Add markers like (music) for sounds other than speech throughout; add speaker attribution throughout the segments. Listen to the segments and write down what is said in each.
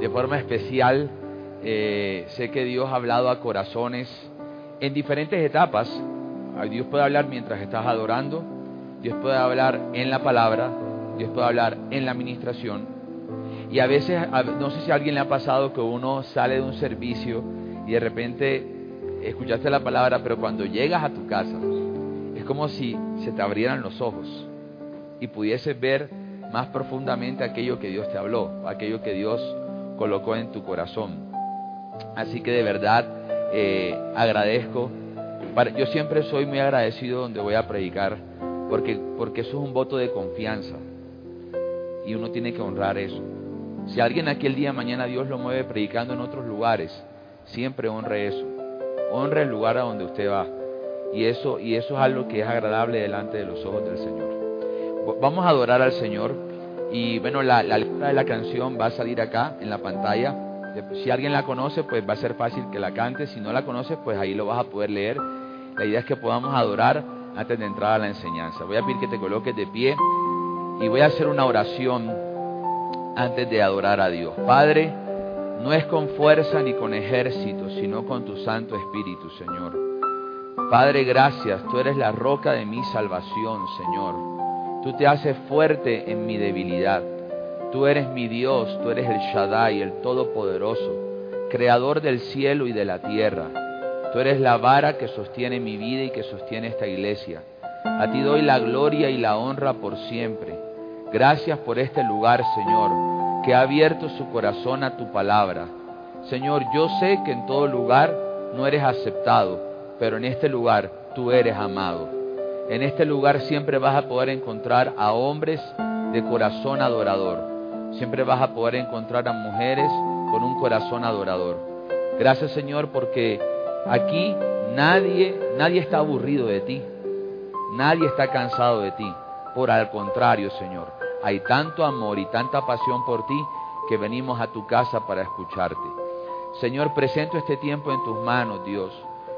Speaker 1: De forma especial, eh, sé que Dios ha hablado a corazones en diferentes etapas. Dios puede hablar mientras estás adorando, Dios puede hablar en la palabra, Dios puede hablar en la administración. Y a veces, no sé si a alguien le ha pasado que uno sale de un servicio y de repente escuchaste la palabra, pero cuando llegas a tu casa, es como si se te abrieran los ojos y pudieses ver más profundamente aquello que Dios te habló, aquello que Dios colocó en tu corazón. Así que de verdad eh, agradezco. Yo siempre soy muy agradecido donde voy a predicar, porque, porque eso es un voto de confianza y uno tiene que honrar eso. Si alguien aquí el día de mañana Dios lo mueve predicando en otros lugares, siempre honre eso. Honre el lugar a donde usted va. Y eso, y eso es algo que es agradable delante de los ojos del Señor. Vamos a adorar al Señor. Y bueno, la, letra de la canción va a salir acá en la pantalla. De- Si alguien la conoce, pues va a ser fácil que la cante. Si no la conoces, pues ahí lo vas a poder leer. La idea es que podamos adorar antes de entrar a la enseñanza. Voy a pedir que te coloques de pie y voy a hacer una oración antes de adorar a Dios. Padre, no es con fuerza ni con ejército, sino con tu Santo Espíritu, Señor. Padre, gracias, tú eres la roca de mi salvación, Señor. Tú te haces fuerte en mi debilidad. Tú eres mi Dios, tú eres el Shaddai, el Todopoderoso, creador del cielo y de la tierra. Tú eres la vara que sostiene mi vida y que sostiene esta iglesia. A ti doy la gloria y la honra por siempre. Gracias por este lugar, Señor, que ha abierto su corazón a tu palabra. Señor, yo sé que en todo lugar no eres aceptado, pero en este lugar tú eres amado. En este lugar siempre vas a poder encontrar a hombres de corazón adorador. Siempre vas a poder encontrar a mujeres con un corazón adorador. Gracias, Señor, porque aquí nadie, nadie está aburrido de ti. Nadie está cansado de ti. Por al contrario, Señor, hay tanto amor y tanta pasión por ti que venimos a tu casa para escucharte. Señor, presento este tiempo en tus manos, Dios.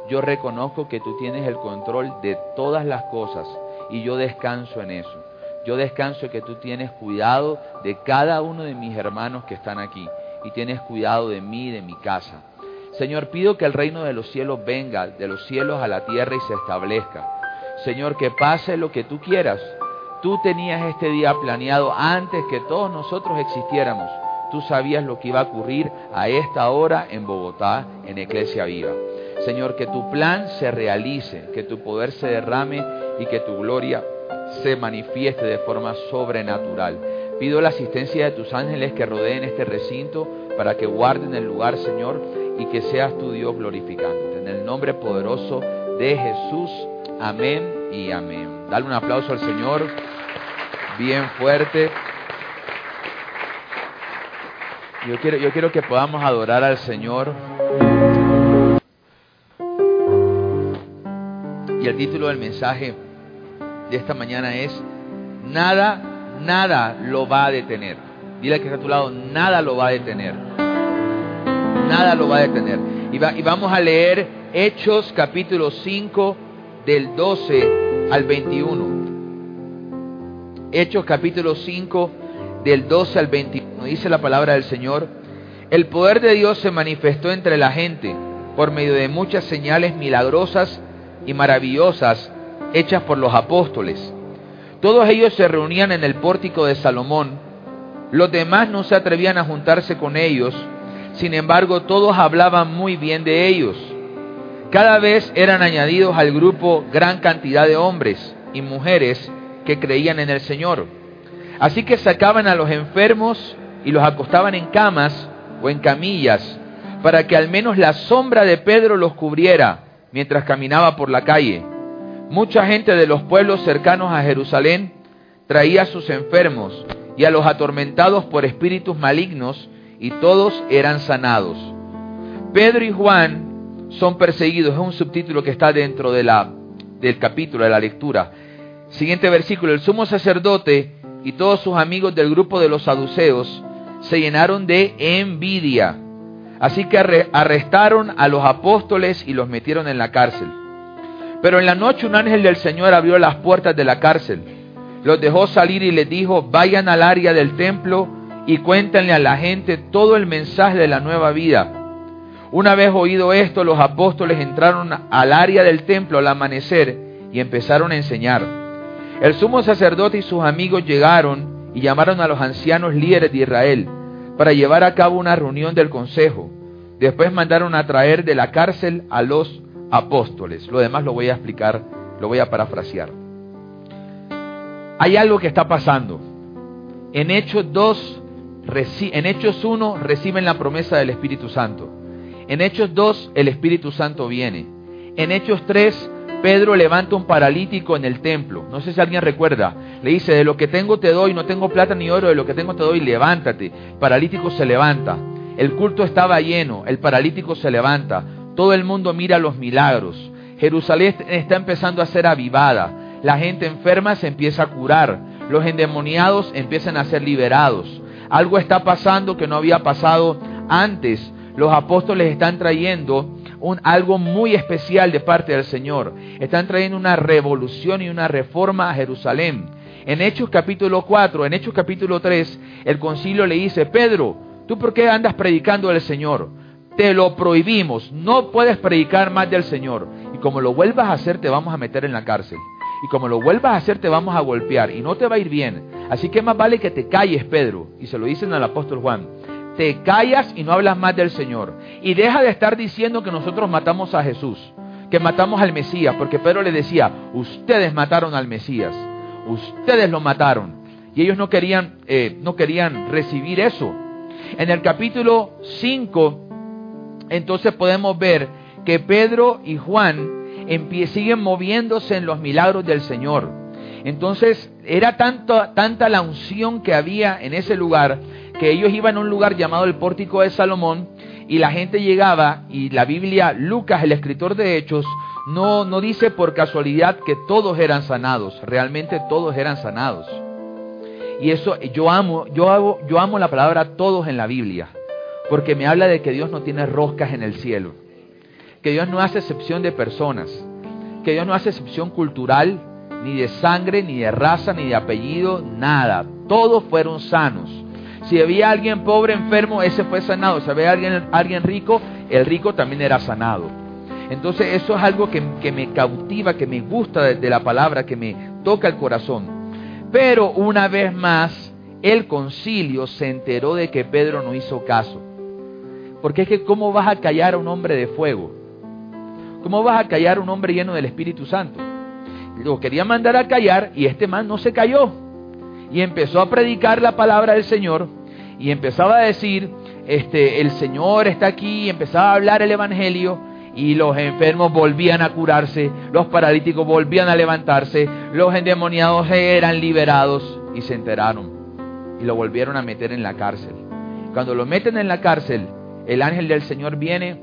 Speaker 1: Yo reconozco que tú tienes el control de todas las cosas y yo descanso en eso. Yo descanso que tú tienes cuidado de cada uno de mis hermanos que están aquí y tienes cuidado de mí y de mi casa. Señor, pido que el reino de los cielos venga de los cielos a la tierra y se establezca. Señor, que pase lo que tú quieras. Tú tenías este día planeado antes que todos nosotros existiéramos. Tú sabías lo que iba a ocurrir a esta hora en Bogotá, en Iglesia Viva. Señor, que tu plan se realice, que tu poder se derrame y que tu gloria se manifieste de forma sobrenatural. Pido la asistencia de tus ángeles que rodeen este recinto para que guarden el lugar, Señor, y que seas tu Dios glorificándote. En el nombre poderoso de Jesús. Amén y amén. Dale un aplauso al Señor bien fuerte. Yo quiero, yo quiero que podamos adorar al Señor. Y el título del mensaje de esta mañana es Nada, nada lo va a detener. Dile que está a tu lado, nada lo va a detener. Nada lo va a detener. Y, y vamos a leer Hechos capítulo 5 del 12 al 21. Hechos capítulo 5 del 12 al 21. Dice la palabra del Señor. El poder de Dios se manifestó entre la gente por medio de muchas señales milagrosas y maravillosas hechas por los apóstoles. Todos ellos se reunían en el pórtico de Salomón. Los demás no se atrevían a juntarse con ellos. Sin embargo, todos hablaban muy bien de ellos. Cada vez eran añadidos al grupo gran cantidad de hombres y mujeres que creían en el Señor. Así que sacaban a los enfermos y los acostaban en camas o en camillas para que al menos la sombra de Pedro los cubriera mientras caminaba por la calle. Mucha gente de los pueblos cercanos a Jerusalén traía a sus enfermos y a los atormentados por espíritus malignos, y todos eran sanados. Pedro y Juan son perseguidos, es un subtítulo que está dentro de la, del capítulo, de la lectura. Siguiente versículo, el sumo sacerdote y todos sus amigos del grupo de los saduceos se llenaron de envidia. Así que arrestaron a los apóstoles y los metieron en la cárcel. Pero en la noche un ángel del Señor abrió las puertas de la cárcel, los dejó salir y les dijo, vayan al área del templo y cuéntenle a la gente todo el mensaje de la nueva vida. Una vez oído esto, los apóstoles entraron al área del templo al amanecer y empezaron a enseñar. El sumo sacerdote y sus amigos llegaron y llamaron a los ancianos líderes de Israel para llevar a cabo una reunión del consejo. Después mandaron a traer de la cárcel a los apóstoles. Lo demás lo voy a explicar, lo voy a parafrasear. Hay algo que está pasando. En Hechos 2, en Hechos 1 reciben la promesa del Espíritu Santo. En Hechos 2 el Espíritu Santo viene. En Hechos 3 Pedro levanta un paralítico en el templo. No sé si alguien recuerda. Le dice, de lo que tengo te doy, no tengo plata ni oro, de lo que tengo te doy, levántate. El paralítico se levanta. El culto estaba lleno, el paralítico se levanta. Todo el mundo mira los milagros. Jerusalén está empezando a ser avivada. La gente enferma se empieza a curar. Los endemoniados empiezan a ser liberados. Algo está pasando que no había pasado antes. Los apóstoles están trayendo un, algo muy especial de parte del Señor. Están trayendo una revolución y una reforma a Jerusalén. En Hechos capítulo 4, en Hechos capítulo 3, el concilio le dice, Pedro, ¿tú por qué andas predicando del Señor? Te lo prohibimos, no puedes predicar más del Señor. Y como lo vuelvas a hacer, te vamos a meter en la cárcel. Y como lo vuelvas a hacer, te vamos a golpear. Y no te va a ir bien. Así que más vale que te calles, Pedro. Y se lo dicen al apóstol Juan. Te callas y no hablas más del Señor. Y deja de estar diciendo que nosotros matamos a Jesús. Que matamos al Mesías. Porque Pedro le decía, ustedes mataron al Mesías. Ustedes lo mataron. Y ellos no querían, eh, no querían recibir eso. En el capítulo 5 entonces podemos ver que Pedro y Juan siguen moviéndose en los milagros del Señor. Entonces era tanto, tanta la unción que había en ese lugar que ellos iban a un lugar llamado el Pórtico de Salomón y la gente llegaba y la Biblia, Lucas, el escritor de Hechos, no, no dice por casualidad que todos eran sanados, realmente todos eran sanados. Y eso yo amo, yo hago, yo amo la palabra todos en la Biblia porque me habla de que Dios no tiene roscas en el cielo, que Dios no hace excepción de personas, que Dios no hace excepción cultural, ni de sangre, ni de raza, ni de apellido, nada. Todos fueron sanos. Si había alguien pobre, enfermo, ese fue sanado. Si había alguien, alguien rico, el rico también era sanado. Entonces eso es algo que, me cautiva, que me gusta de la palabra, que me toca el corazón. Pero una vez más, el concilio se enteró de que Pedro no hizo caso. Porque es que ¿cómo vas a callar a un hombre de fuego? ¿Cómo vas a callar a un hombre lleno del Espíritu Santo? Lo quería mandar a callar y este man no se cayó. Y empezó a predicar la palabra del Señor y empezaba a decir, este, el Señor está aquí, y empezaba a hablar el Evangelio y los enfermos volvían a curarse, los paralíticos volvían a levantarse, los endemoniados eran liberados y se enteraron y lo volvieron a meter en la cárcel. Cuando lo meten en la cárcel, el ángel del Señor viene,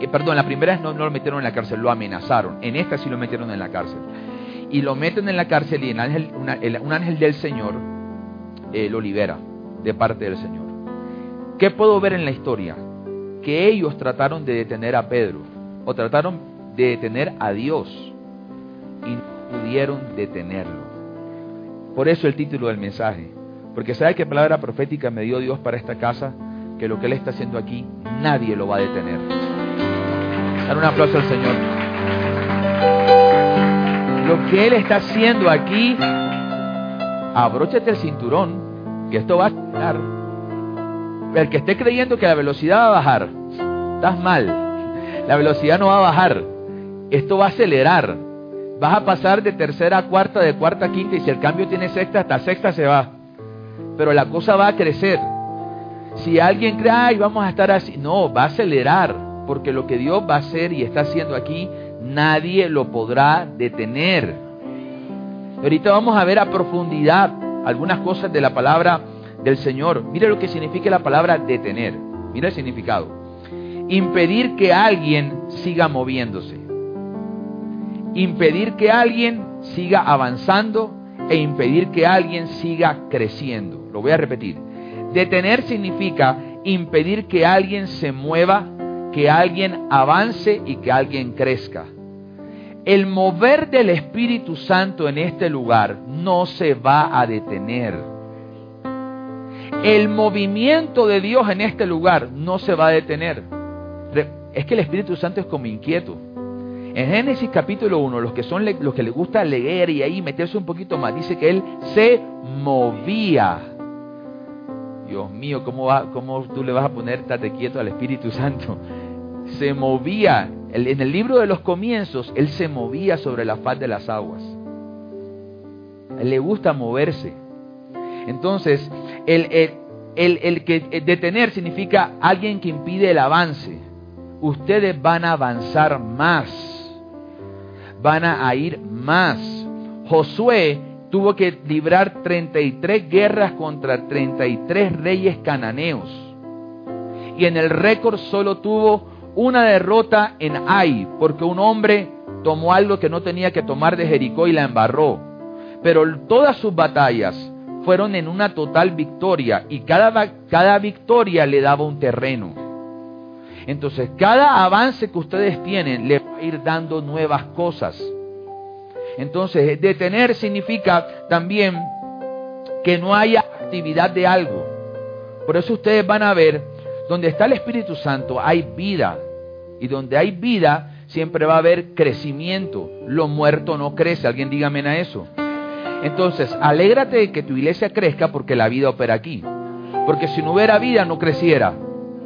Speaker 1: y perdón, la primera vez no, lo metieron en la cárcel, lo amenazaron, en esta sí lo metieron en la cárcel. Y lo meten en la cárcel y el ángel, un ángel del Señor eh, lo libera de parte del Señor. ¿Qué puedo ver en la historia? Que ellos trataron de detener a Pedro, o trataron de detener a Dios, y no pudieron detenerlo. Por eso el título del mensaje. Porque ¿sabe qué palabra profética me dio Dios para esta casa? que lo que Él está haciendo aquí, nadie lo va a detener. Dar un aplauso al Señor. Lo que Él está haciendo aquí, abróchate el cinturón, que esto va a estar. El que esté creyendo que la velocidad va a bajar, estás mal. La velocidad no va a bajar. Esto va a acelerar. Vas a pasar de tercera a cuarta, de cuarta a quinta, y si el cambio tiene sexta, hasta sexta se va. Pero la cosa va a crecer. Si alguien cree, ay, vamos a estar así, no, va a acelerar, porque lo que Dios va a hacer y está haciendo aquí, nadie lo podrá detener. Ahorita vamos a ver a profundidad algunas cosas de la palabra del Señor. Mire lo que significa la palabra detener. Mira el significado. Impedir que alguien siga moviéndose. Impedir que alguien siga avanzando e impedir que alguien siga creciendo. Lo voy a repetir. Detener significa impedir que alguien se mueva, que alguien avance y que alguien crezca. El mover del Espíritu Santo en este lugar no se va a detener. El movimiento de Dios en este lugar no se va a detener. Es que el Espíritu Santo es como inquieto. En Génesis capítulo 1, los que son los que les gusta leer y ahí meterse un poquito más, dice que él se movía. Dios mío, ¿cómo, va, cómo tú le vas a poner tate quieto al Espíritu Santo? Se movía en el libro de los comienzos, Él se movía sobre la faz de las aguas. él le gusta moverse. Entonces, el, el, que detener significa alguien que impide el avance. Ustedes van a avanzar más. Van a ir más. Josué tuvo que librar 33 guerras contra 33 reyes cananeos. Y en el récord solo tuvo una derrota en Ai, porque un hombre tomó algo que no tenía que tomar de Jericó y la embarró. Pero todas sus batallas fueron en una total victoria y cada, cada victoria le daba un terreno. Entonces, cada avance que ustedes tienen le va a ir dando nuevas cosas. Entonces, detener significa también que no haya actividad de algo. Por eso ustedes van a ver donde está el Espíritu Santo hay vida. Y donde hay vida siempre va a haber crecimiento. Lo muerto no crece. Alguien dígame a eso. Entonces, alégrate de que tu iglesia crezca porque la vida opera aquí. Porque si no hubiera vida no creciera.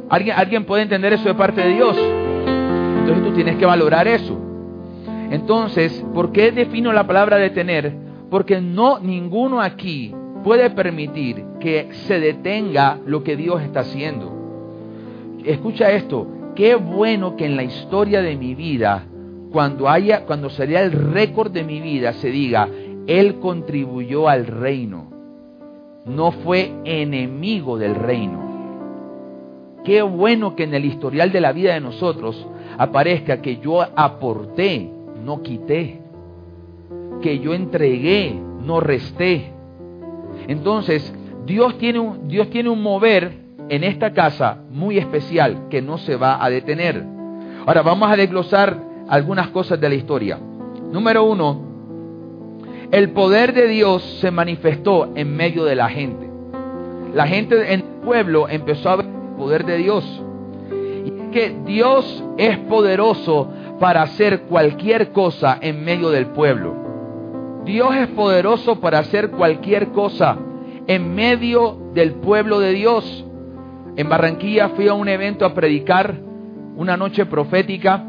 Speaker 1: ¿Alguien, ¿Alguien puede entender eso de parte de Dios? Entonces tú tienes que valorar eso. Entonces, ¿por qué defino la palabra detener? Porque no ninguno aquí puede permitir que se detenga lo que Dios está haciendo escucha esto, qué bueno que en la historia de mi vida, cuando haya, cuando sería el récord de mi vida, se diga, él contribuyó al reino, no fue enemigo del reino. Qué bueno que en el historial de la vida de nosotros aparezca que yo aporté, no quité, que yo entregué, no resté. Entonces, Dios tiene un, Dios tiene un mover en esta casa muy especial que no se va a detener. Ahora vamos a desglosar algunas cosas de la historia. Número uno, el poder de Dios se manifestó en medio de la gente. La gente en el pueblo empezó a ver el poder de Dios. Y es que Dios es poderoso para hacer cualquier cosa en medio del pueblo. Dios es poderoso para hacer cualquier cosa en medio del pueblo de Dios. En Barranquilla fui a un evento a predicar una noche profética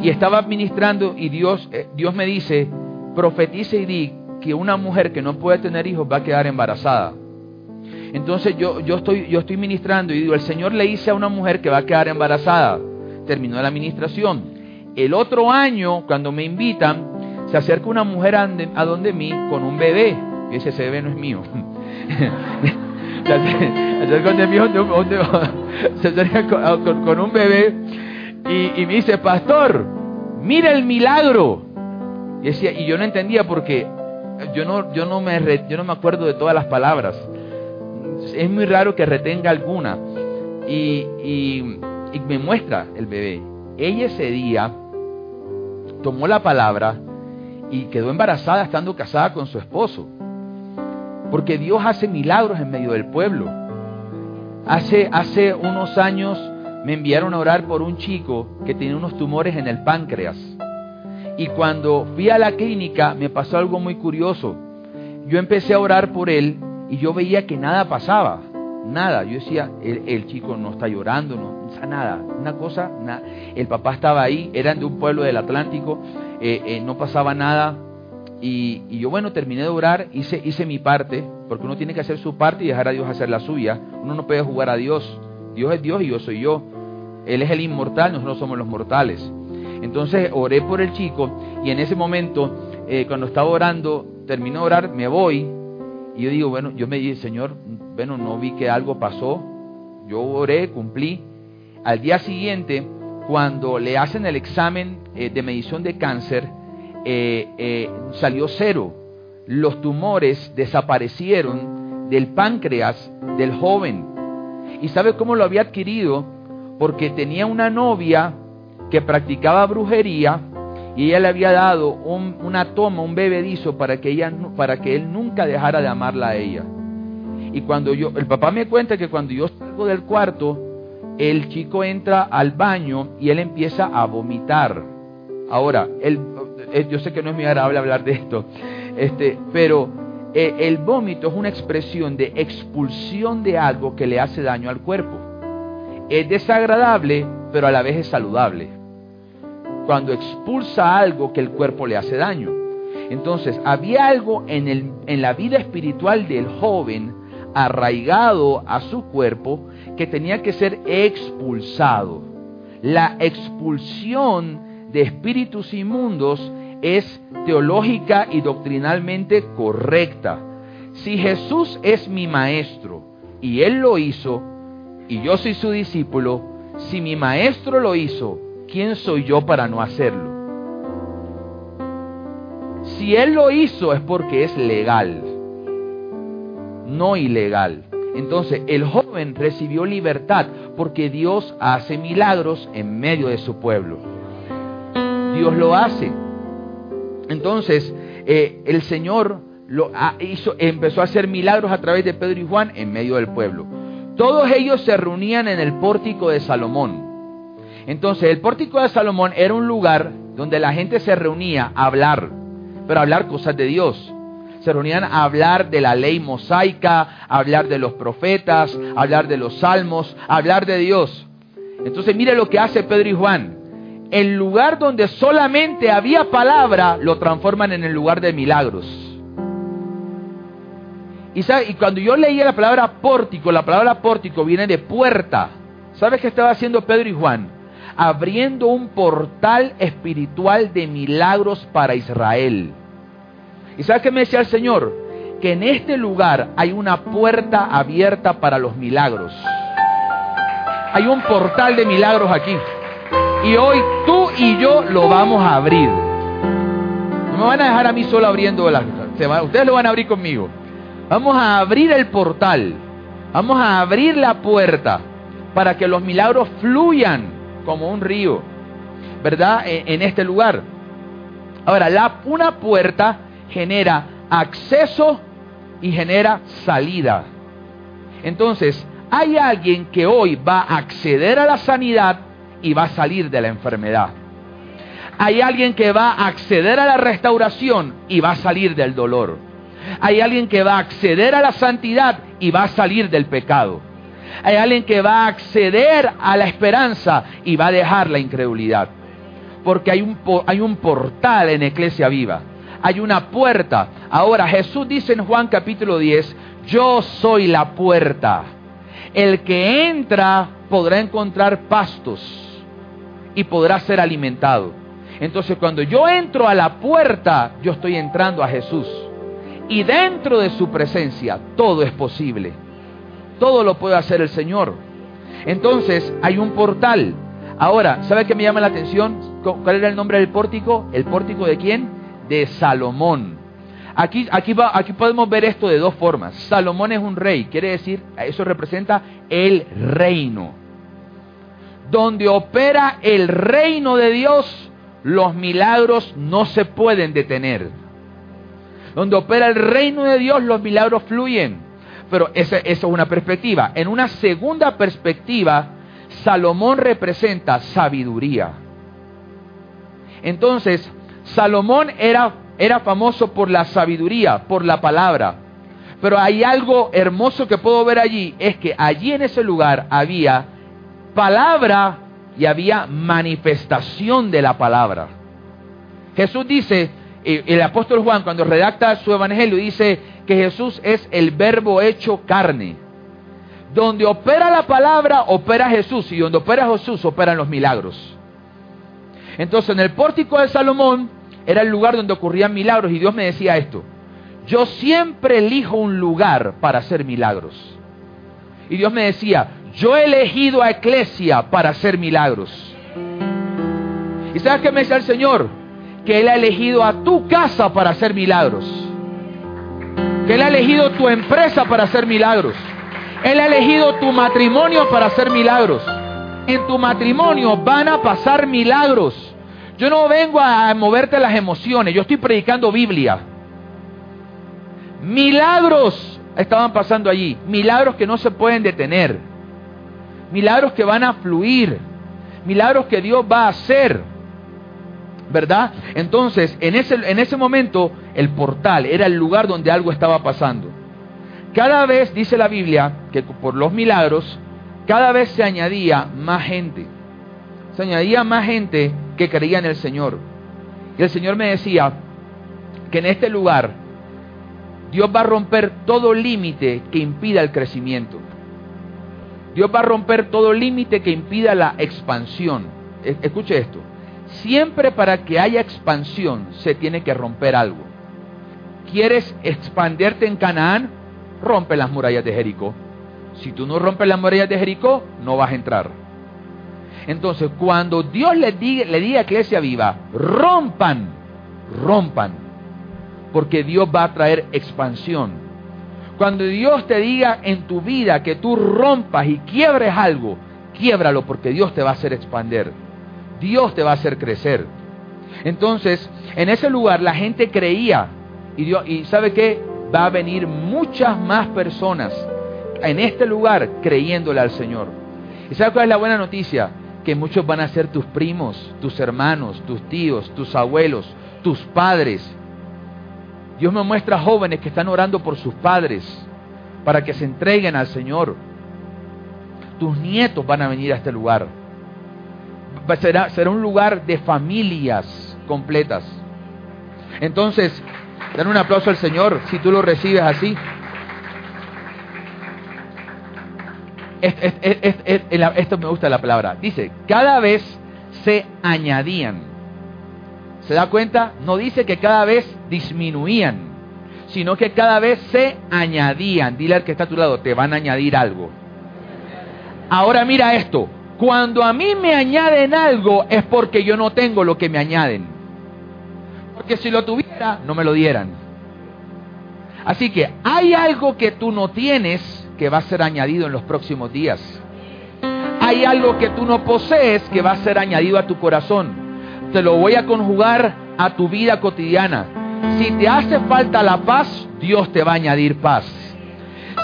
Speaker 1: y estaba administrando y Dios, eh, Dios me dice, profetice y di que una mujer que no puede tener hijos va a quedar embarazada. Entonces yo, yo, estoy, yo estoy ministrando y digo, el Señor le dice a una mujer que va a quedar embarazada. Terminó la administración. El otro año, cuando me invitan, se acerca una mujer a, donde mí con un bebé. Y ese bebé no es mío. se acerca con, un bebé y, me dice, pastor, mira el milagro. Y, decía, y yo no entendía porque yo no, yo, no me, yo no me acuerdo de todas las palabras. Es muy raro que retenga alguna. Y, y, y me muestra el bebé. Ella ese día tomó la palabra y quedó embarazada estando casada con su esposo. Porque Dios hace milagros en medio del pueblo. Hace, hace unos años me enviaron a orar por un chico que tenía unos tumores en el páncreas. Y cuando fui a la clínica me pasó algo muy curioso. Yo empecé a orar por él y yo veía que nada pasaba. Nada. Yo decía, el, chico no está llorando, no, está nada. Una cosa, nada. el papá estaba ahí, eran de un pueblo del Atlántico, eh, eh, no pasaba nada. Y, yo, bueno, terminé de orar, hice, hice mi parte, porque uno tiene que hacer su parte y dejar a Dios hacer la suya. Uno no puede jugar a Dios. Dios es Dios y yo soy yo. Él es el inmortal, nosotros somos los mortales. Entonces oré por el chico y en ese momento, eh, cuando estaba orando, terminé de orar, me voy Y yo digo, bueno, yo me dije, Señor, bueno, no vi que algo pasó. Yo oré, cumplí. Al día siguiente, cuando le hacen el examen eh, de medición de cáncer, eh, salió cero. Los tumores desaparecieron del páncreas del joven. ¿Y sabe cómo lo había adquirido? Porque tenía una novia que practicaba brujería y ella le había dado una toma, un bebedizo para que, ella, para que él nunca dejara de amarla a ella. Y cuando yo, el papá me cuenta que cuando yo salgo del cuarto, el chico entra al baño y él empieza a vomitar. Ahora, eh, yo sé que no es muy agradable hablar de esto, este, pero eh, el vómito es una expresión de expulsión de algo que le hace daño al cuerpo. Es desagradable, pero a la vez es saludable. Cuando expulsa algo que el cuerpo le hace daño. Entonces, había algo en, el, en la vida espiritual del joven arraigado a su cuerpo que tenía que ser expulsado. La expulsión de espíritus inmundos es teológica y doctrinalmente correcta. Si Jesús es mi maestro y Él lo hizo, y yo soy su discípulo, si mi maestro lo hizo, ¿quién soy yo para no hacerlo? Si Él lo hizo es porque es legal, no ilegal. Entonces el joven recibió libertad porque Dios hace milagros en medio de su pueblo. Dios lo hace. Entonces eh, el Señor lo hizo, empezó a hacer milagros a través de Pedro y Juan en medio del pueblo. Todos ellos se reunían en el pórtico de Salomón. Entonces el pórtico de Salomón era un lugar donde la gente se reunía a hablar, pero a hablar cosas de Dios se reunían a hablar de la ley mosaica, a hablar de los profetas, a hablar de los salmos, a hablar de Dios. Entonces mire lo que hace Pedro y Juan. El lugar donde solamente había palabra lo transforman en el lugar de milagros. Y, y cuando yo leía la palabra pórtico, la palabra pórtico viene de puerta. ¿Sabes qué estaba haciendo Pedro y Juan? Abriendo un portal espiritual de milagros para Israel. ¿Y sabes qué me decía el Señor? Que en este lugar hay una puerta abierta para los milagros. Hay un portal de milagros aquí. Y hoy tú y yo lo vamos a abrir. No me van a dejar a mí solo abriendo las... Ustedes lo van a abrir conmigo. Vamos a abrir el portal. Vamos a abrir la puerta para que los milagros fluyan como un río. ¿Verdad? En, este lugar. Ahora, la, una puerta genera acceso y genera salida. Entonces, hay alguien que hoy va a acceder a la sanidad y va a salir de la enfermedad. Hay alguien que va a acceder a la restauración y va a salir del dolor. Hay alguien que va a acceder a la santidad y va a salir del pecado. Hay alguien que va a acceder a la esperanza y va a dejar la incredulidad. Porque hay un, hay un portal en Iglesia Viva hay una puerta. Ahora Jesús dice en Juan capítulo 10, yo soy la puerta. El que entra podrá encontrar pastos y podrá ser alimentado. Entonces cuando yo entro a la puerta, yo estoy entrando a Jesús. Y dentro de su presencia todo es posible. Todo lo puede hacer el Señor. Entonces hay un portal. Ahora, ¿sabe qué me llama la atención? ¿Cuál era el nombre del pórtico? ¿El pórtico de quién? de Salomón. Aquí, aquí, va, aquí podemos ver esto de dos formas. Salomón es un rey, quiere decir, eso representa el reino. Donde opera el reino de Dios, los milagros no se pueden detener. Donde opera el reino de Dios, los milagros fluyen. Pero esa, es una perspectiva. En una segunda perspectiva, Salomón representa sabiduría. Entonces, Salomón era, era famoso por la sabiduría, por la palabra. Pero hay algo hermoso que puedo ver allí, es que allí en ese lugar había palabra y había manifestación de la palabra. Jesús dice, el apóstol Juan cuando redacta su evangelio dice que Jesús es el verbo hecho carne. Donde opera la palabra, opera Jesús. Y donde opera Jesús, operan los milagros. Entonces en el pórtico de Salomón era el lugar donde ocurrían milagros y Dios me decía esto. yo siempre elijo un lugar para hacer milagros. Y Dios me decía, yo he elegido a Eclesia para hacer milagros. ¿Y sabes qué me decía el Señor? Que Él ha elegido a tu casa para hacer milagros. Que Él ha elegido tu empresa para hacer milagros. Él ha elegido tu matrimonio para hacer milagros. En tu matrimonio van a pasar milagros. Yo no vengo a moverte las emociones, yo estoy predicando Biblia. Milagros estaban pasando allí, milagros que no se pueden detener, milagros que van a fluir, milagros que Dios va a hacer. ¿Verdad? Entonces, en ese, en ese momento, el portal era el lugar donde algo estaba pasando. Cada vez, dice la Biblia, que por los milagros, cada vez se añadía más gente. Se añadía más gente que creía en el Señor. Y el Señor me decía que en este lugar Dios va a romper todo límite que impida el crecimiento. Dios va a romper todo límite que impida la expansión. E, escuche esto. Siempre para que haya expansión se tiene que romper algo. ¿Quieres expanderte en Canaán? Rompe las murallas de Jericó. Si tú no rompes las murallas de Jericó, no vas a entrar. Entonces, cuando Dios le diga, le diga a Iglesia Viva, rompan, rompan, porque Dios va a traer expansión. Cuando Dios te diga en tu vida que tú rompas y quiebres algo, quiebralo porque Dios te va a hacer expander. Dios te va a hacer crecer. Entonces, en ese lugar la gente creía y sabe qué, va a venir muchas más personas en este lugar creyéndole al Señor. ¿Y sabe cuál es la buena noticia? Que muchos van a ser tus primos, tus hermanos, tus tíos, tus abuelos, tus padres. Dios me muestra jóvenes que están orando por sus padres para que se entreguen al Señor. Tus nietos van a venir a este lugar. Será, será un lugar de familias completas. Entonces, dan un aplauso al Señor si tú lo recibes así. esto me gusta la palabra. Dice, cada vez se añadían. ¿Se da cuenta? No dice que cada vez disminuían, sino que cada vez se añadían. Dile al que está a tu lado, te van a añadir algo. Ahora mira esto. Cuando a mí me añaden algo es porque yo no tengo lo que me añaden. Porque si lo tuviera, no me lo dieran. Así que hay algo que tú no tienes que va a ser añadido en los próximos días. Hay algo que tú no posees que va a ser añadido a tu corazón. Te lo voy a conjugar a tu vida cotidiana. Si te hace falta la paz, Dios te va a añadir paz.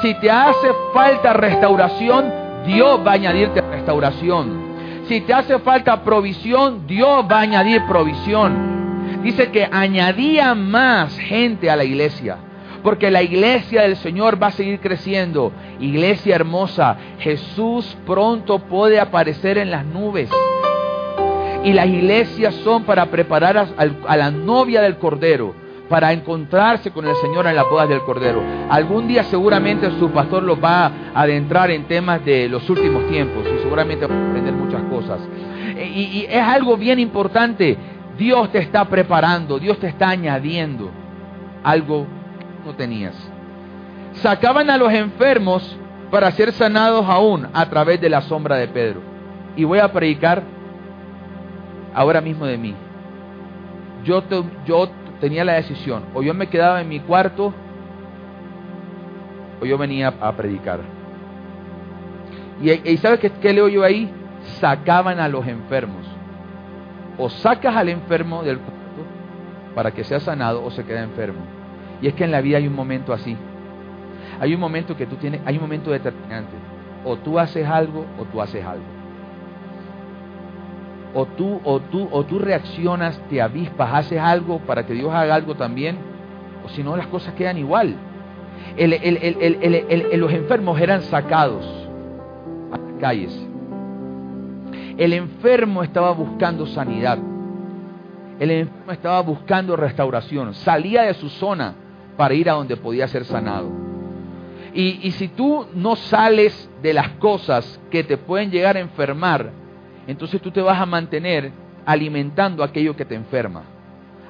Speaker 1: Si te hace falta restauración, Dios va a añadirte restauración. Si te hace falta provisión, Dios va a añadir provisión. Dice que añadía más gente a la iglesia porque la iglesia del Señor va a seguir creciendo. Iglesia hermosa, Jesús pronto puede aparecer en las nubes. Y las iglesias son para preparar a, la novia del Cordero, para encontrarse con el Señor en las bodas del Cordero. Algún día seguramente su pastor los va a adentrar en temas de los últimos tiempos y seguramente va a aprender muchas cosas. Y, y es algo bien importante. Dios te está preparando, Dios te está añadiendo algo no tenías. Sacaban a los enfermos para ser sanados aún a través de la sombra de Pedro. Y voy a predicar ahora mismo de mí. Yo, yo tenía la decisión, o yo me quedaba en mi cuarto, o yo venía a predicar. Y, y ¿sabes qué, qué leo yo ahí? Sacaban a los enfermos. O sacas al enfermo del cuarto para que sea sanado o se queda enfermo. Y es que en la vida hay un momento así. Hay un momento que tú tienes, hay un momento determinante. O tú haces algo o tú haces algo. O tú, o tú, o tú reaccionas, te avispas, haces algo para que Dios haga algo también. O si no, las cosas quedan igual. los enfermos eran sacados a las calles. El enfermo estaba buscando sanidad. El enfermo estaba buscando restauración. Salía de su zona para ir a donde podía ser sanado. Y, si tú no sales de las cosas que te pueden llegar a enfermar, entonces tú te vas a mantener alimentando aquello que te enferma.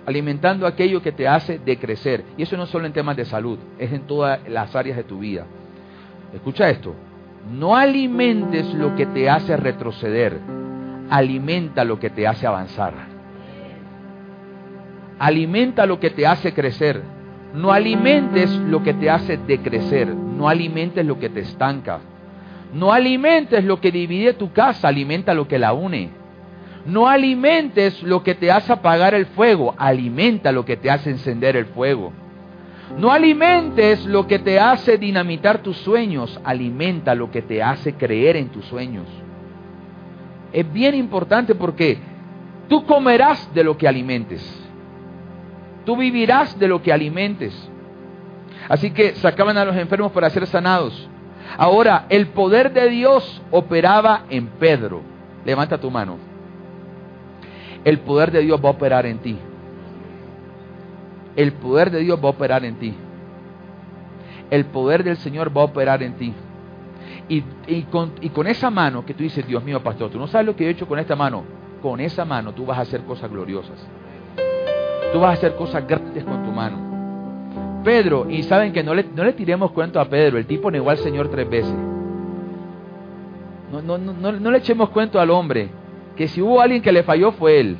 Speaker 1: alimentando aquello que te hace decrecer. Y eso no solo en temas de salud, es en todas las áreas de tu vida. Escucha esto, no alimentes lo que te hace retroceder, alimenta lo que te hace avanzar. Alimenta lo que te hace crecer. No alimentes lo que te hace decrecer, no alimentes lo que te estanca. No alimentes lo que divide tu casa, alimenta lo que la une. No alimentes lo que te hace apagar el fuego, alimenta lo que te hace encender el fuego. No alimentes lo que te hace dinamitar tus sueños, alimenta lo que te hace creer en tus sueños. Es bien importante porque tú comerás de lo que alimentes. Tú vivirás de lo que alimentes. Así que sacaban a los enfermos para ser sanados. Ahora, el poder de Dios operaba en Pedro. Levanta tu mano. El poder de Dios va a operar en ti. El poder de Dios va a operar en ti. El poder del Señor va a operar en ti. Y, con, y, con, esa mano que tú dices, Dios mío, pastor, tú no sabes lo que he hecho con esta mano. Con esa mano tú vas a hacer cosas gloriosas. Tú vas a hacer cosas grandes con tu mano. Pedro, y saben que no le, no le tiremos cuento a Pedro, el tipo negó al Señor tres veces. No, no, no, no le echemos cuento al hombre, que si hubo alguien que le falló fue él.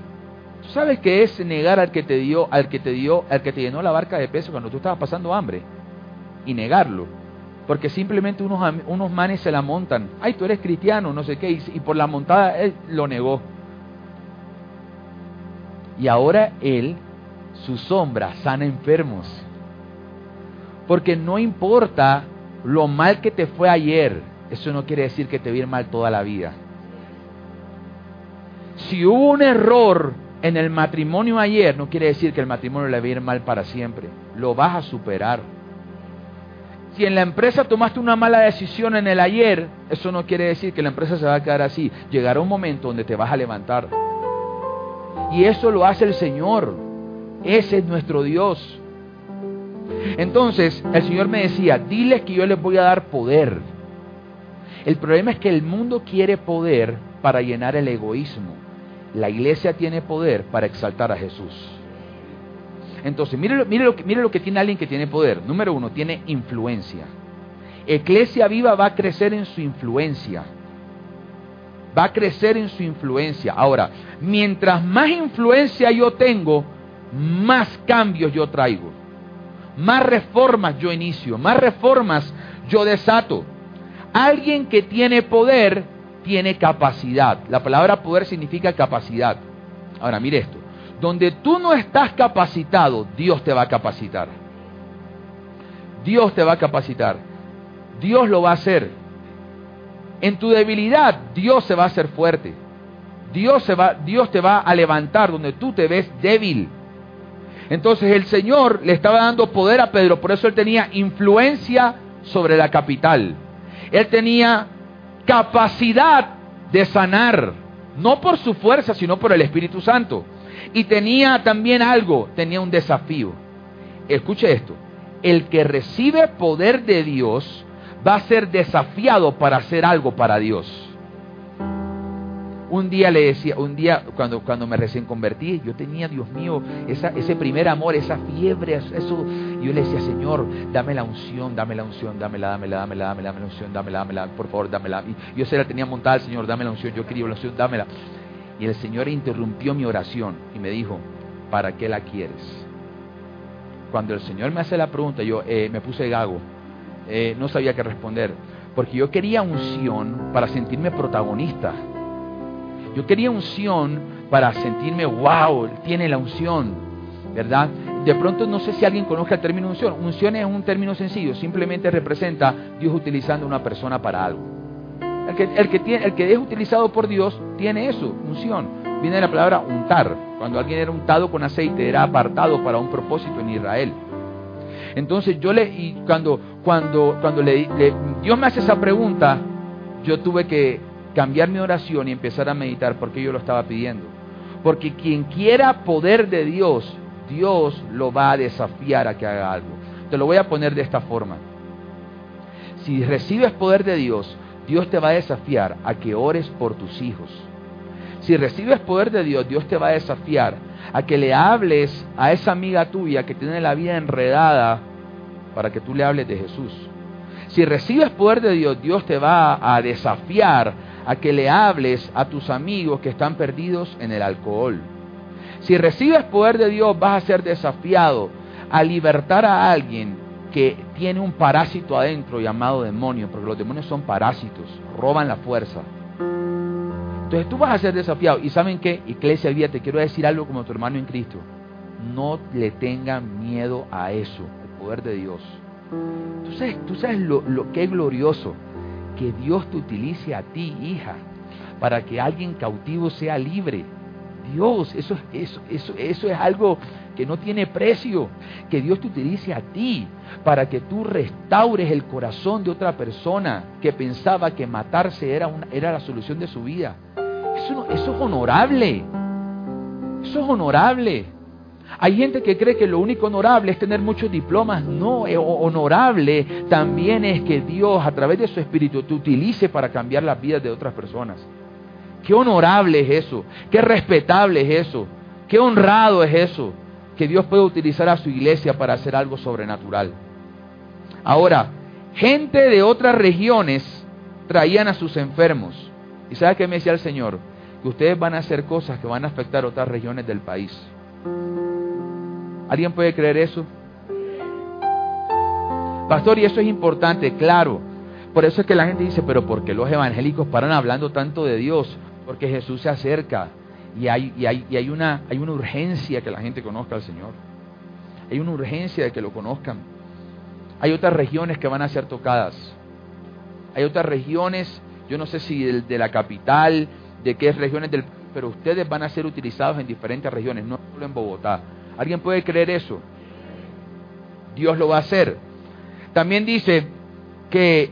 Speaker 1: ¿Tú sabes qué es negar al que te dio, al que te dio, al que te llenó la barca de peso cuando tú estabas pasando hambre? Y negarlo. Porque simplemente unos, unos manes se la montan. Ay, tú eres cristiano, no sé qué. Y, y por la montada él lo negó. Y ahora él, su sombra, sana enfermos. Porque no importa lo mal que te fue ayer, eso no quiere decir que te ir mal toda la vida. Si hubo un error en el matrimonio ayer, no quiere decir que el matrimonio le va a ir mal para siempre. Lo vas a superar. Si en la empresa tomaste una mala decisión en el ayer, eso no quiere decir que la empresa se va a quedar así. Llegará un momento donde te vas a levantar. Y eso lo hace el Señor. Ese es nuestro Dios. Entonces, el Señor me decía, diles que yo les voy a dar poder. El problema es que el mundo quiere poder para llenar el egoísmo. La iglesia tiene poder para exaltar a Jesús. Entonces, mire, lo que, lo que tiene alguien que tiene poder. Número uno, tiene influencia. Eclesia viva va a crecer en su influencia. Va a crecer en su influencia. Ahora, mientras más influencia yo tengo, más cambios yo traigo. Más reformas yo inicio. Más reformas yo desato. Alguien que tiene poder tiene capacidad. La palabra poder significa capacidad. Ahora, mire esto. Donde tú no estás capacitado, Dios te va a capacitar. Dios te va a capacitar. Dios lo va a hacer. En tu debilidad, Dios se va a hacer fuerte. Dios, se va, Dios te va a levantar donde tú te ves débil. Entonces el Señor le estaba dando poder a Pedro, por eso él tenía influencia sobre la capital. Él tenía capacidad de sanar, no por su fuerza, sino por el Espíritu Santo. Y tenía también algo, tenía un desafío. Escuche esto, el que recibe poder de Dios va a ser desafiado para hacer algo para Dios. Un día le decía, un día cuando, cuando me recién convertí, yo tenía, Dios mío, ese primer amor, esa fiebre, eso. Yo le decía, Señor, dame la unción, dame la unción, dámela, dámela, dámela, dámela, dame la unción, dámela, dámela, por favor, dámela. Y yo se la tenía montada, Señor, dame la unción, yo quería la unción, dámela. Y el Señor interrumpió mi oración y me dijo, ¿para qué la quieres? Cuando el Señor me hace la pregunta, yo eh, me puse gago, eh, no sabía qué responder, porque yo quería unción para sentirme protagonista. Yo quería unción para sentirme, wow, tiene la unción, ¿verdad? De pronto no sé si alguien conozca el término unción. Unción es un término sencillo, simplemente representa Dios utilizando una persona para algo. El que, el que, es utilizado por Dios tiene eso, unción. Viene de la palabra untar. Cuando alguien era untado con aceite, era apartado para un propósito en Israel. Entonces yo le, y cuando, cuando, cuando le, Dios me hace esa pregunta, yo tuve que cambiar mi oración y empezar a meditar porque yo lo estaba pidiendo. Porque quien quiera poder de Dios, Dios lo va a desafiar a que haga algo. Te lo voy a poner de esta forma. Si recibes poder de Dios, Dios te va a desafiar a que ores por tus hijos. Si recibes poder de Dios, Dios te va a desafiar a que le hables a esa amiga tuya que tiene la vida enredada para que tú le hables de Jesús. Si recibes poder de Dios, Dios te va a desafiar a que le hables a tus amigos que están perdidos en el alcohol. Si recibes poder de Dios, vas a ser desafiado a libertar a alguien que tiene un parásito adentro llamado demonio, porque los demonios son parásitos, roban la fuerza. Entonces tú vas a ser desafiado. ¿Y saben qué? Iglesia Vía, te quiero decir algo como tu hermano en Cristo. No le tengan miedo a eso, el poder de Dios. Tú sabes, tú sabes lo, lo que es glorioso, que Dios te utilice a ti, hija, para que alguien cautivo sea libre. Dios, eso, eso, eso, eso es algo que no tiene precio. Que Dios te utilice a ti para que tú restaures el corazón de otra persona que pensaba que matarse era, una, era la solución de su vida. Eso, eso es honorable. Eso es honorable. Hay gente que cree que lo único honorable es tener muchos diplomas. No, eh, honorable también es que Dios a través de su espíritu te utilice para cambiar las vidas de otras personas. Qué honorable es eso, qué respetable es eso, qué honrado es eso, que Dios puede utilizar a su iglesia para hacer algo sobrenatural. Ahora, gente de otras regiones traían a sus enfermos. ¿Y sabe qué me decía el Señor? Que ustedes van a hacer cosas que van a afectar otras regiones del país. ¿Alguien puede creer eso? Pastor, y eso es importante, claro. Por eso es que la gente dice, pero ¿por qué los evangélicos paran hablando tanto de Dios? Porque Jesús se acerca y hay, una, urgencia que la gente conozca al Señor. Hay una urgencia de que lo conozcan. Hay otras regiones que van a ser tocadas. Hay otras regiones, yo no sé si de, de la capital, de qué regiones del... Pero ustedes van a ser utilizados en diferentes regiones, no solo en Bogotá. ¿Alguien puede creer eso? Dios lo va a hacer. También dice que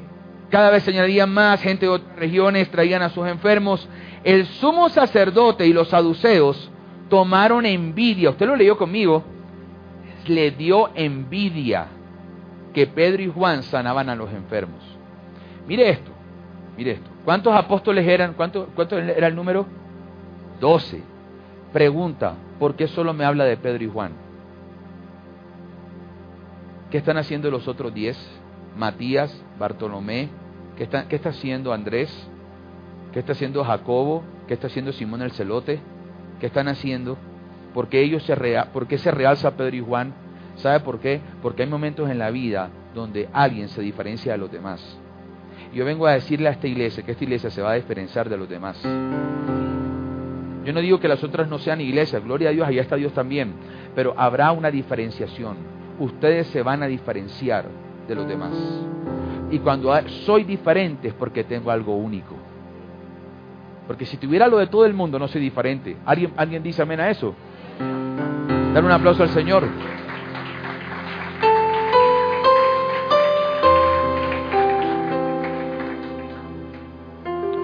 Speaker 1: cada vez se añadían más gente de otras regiones, traían a sus enfermos. El sumo sacerdote y los saduceos tomaron envidia. Usted lo leyó conmigo. Le dio envidia que Pedro y Juan sanaban a los enfermos. Mire esto, mire esto. ¿Cuántos apóstoles eran? ¿Cuánto, cuánto era el número? Doce. Pregunta, ¿por qué solo me habla de Pedro y Juan? ¿Qué están haciendo los otros diez? Matías, Bartolomé, ¿qué está, ¿qué está haciendo Andrés? ¿Qué está haciendo Jacobo? ¿Qué está haciendo Simón el Celote? ¿Qué están haciendo? ¿Por qué, ellos se ¿Por qué se realza Pedro y Juan? ¿Sabe por qué? Porque hay momentos en la vida donde alguien se diferencia de los demás. Yo vengo a decirle a esta iglesia que esta iglesia se va a diferenciar de los demás. Yo no digo que las otras no sean iglesias, gloria a Dios, allá está Dios también, pero habrá una diferenciación. Ustedes se van a diferenciar de los demás. Y cuando soy diferente es porque tengo algo único. Porque si tuviera lo de todo el mundo no soy diferente. ¿Alguien, ¿alguien dice amén a eso? Dar un aplauso al Señor.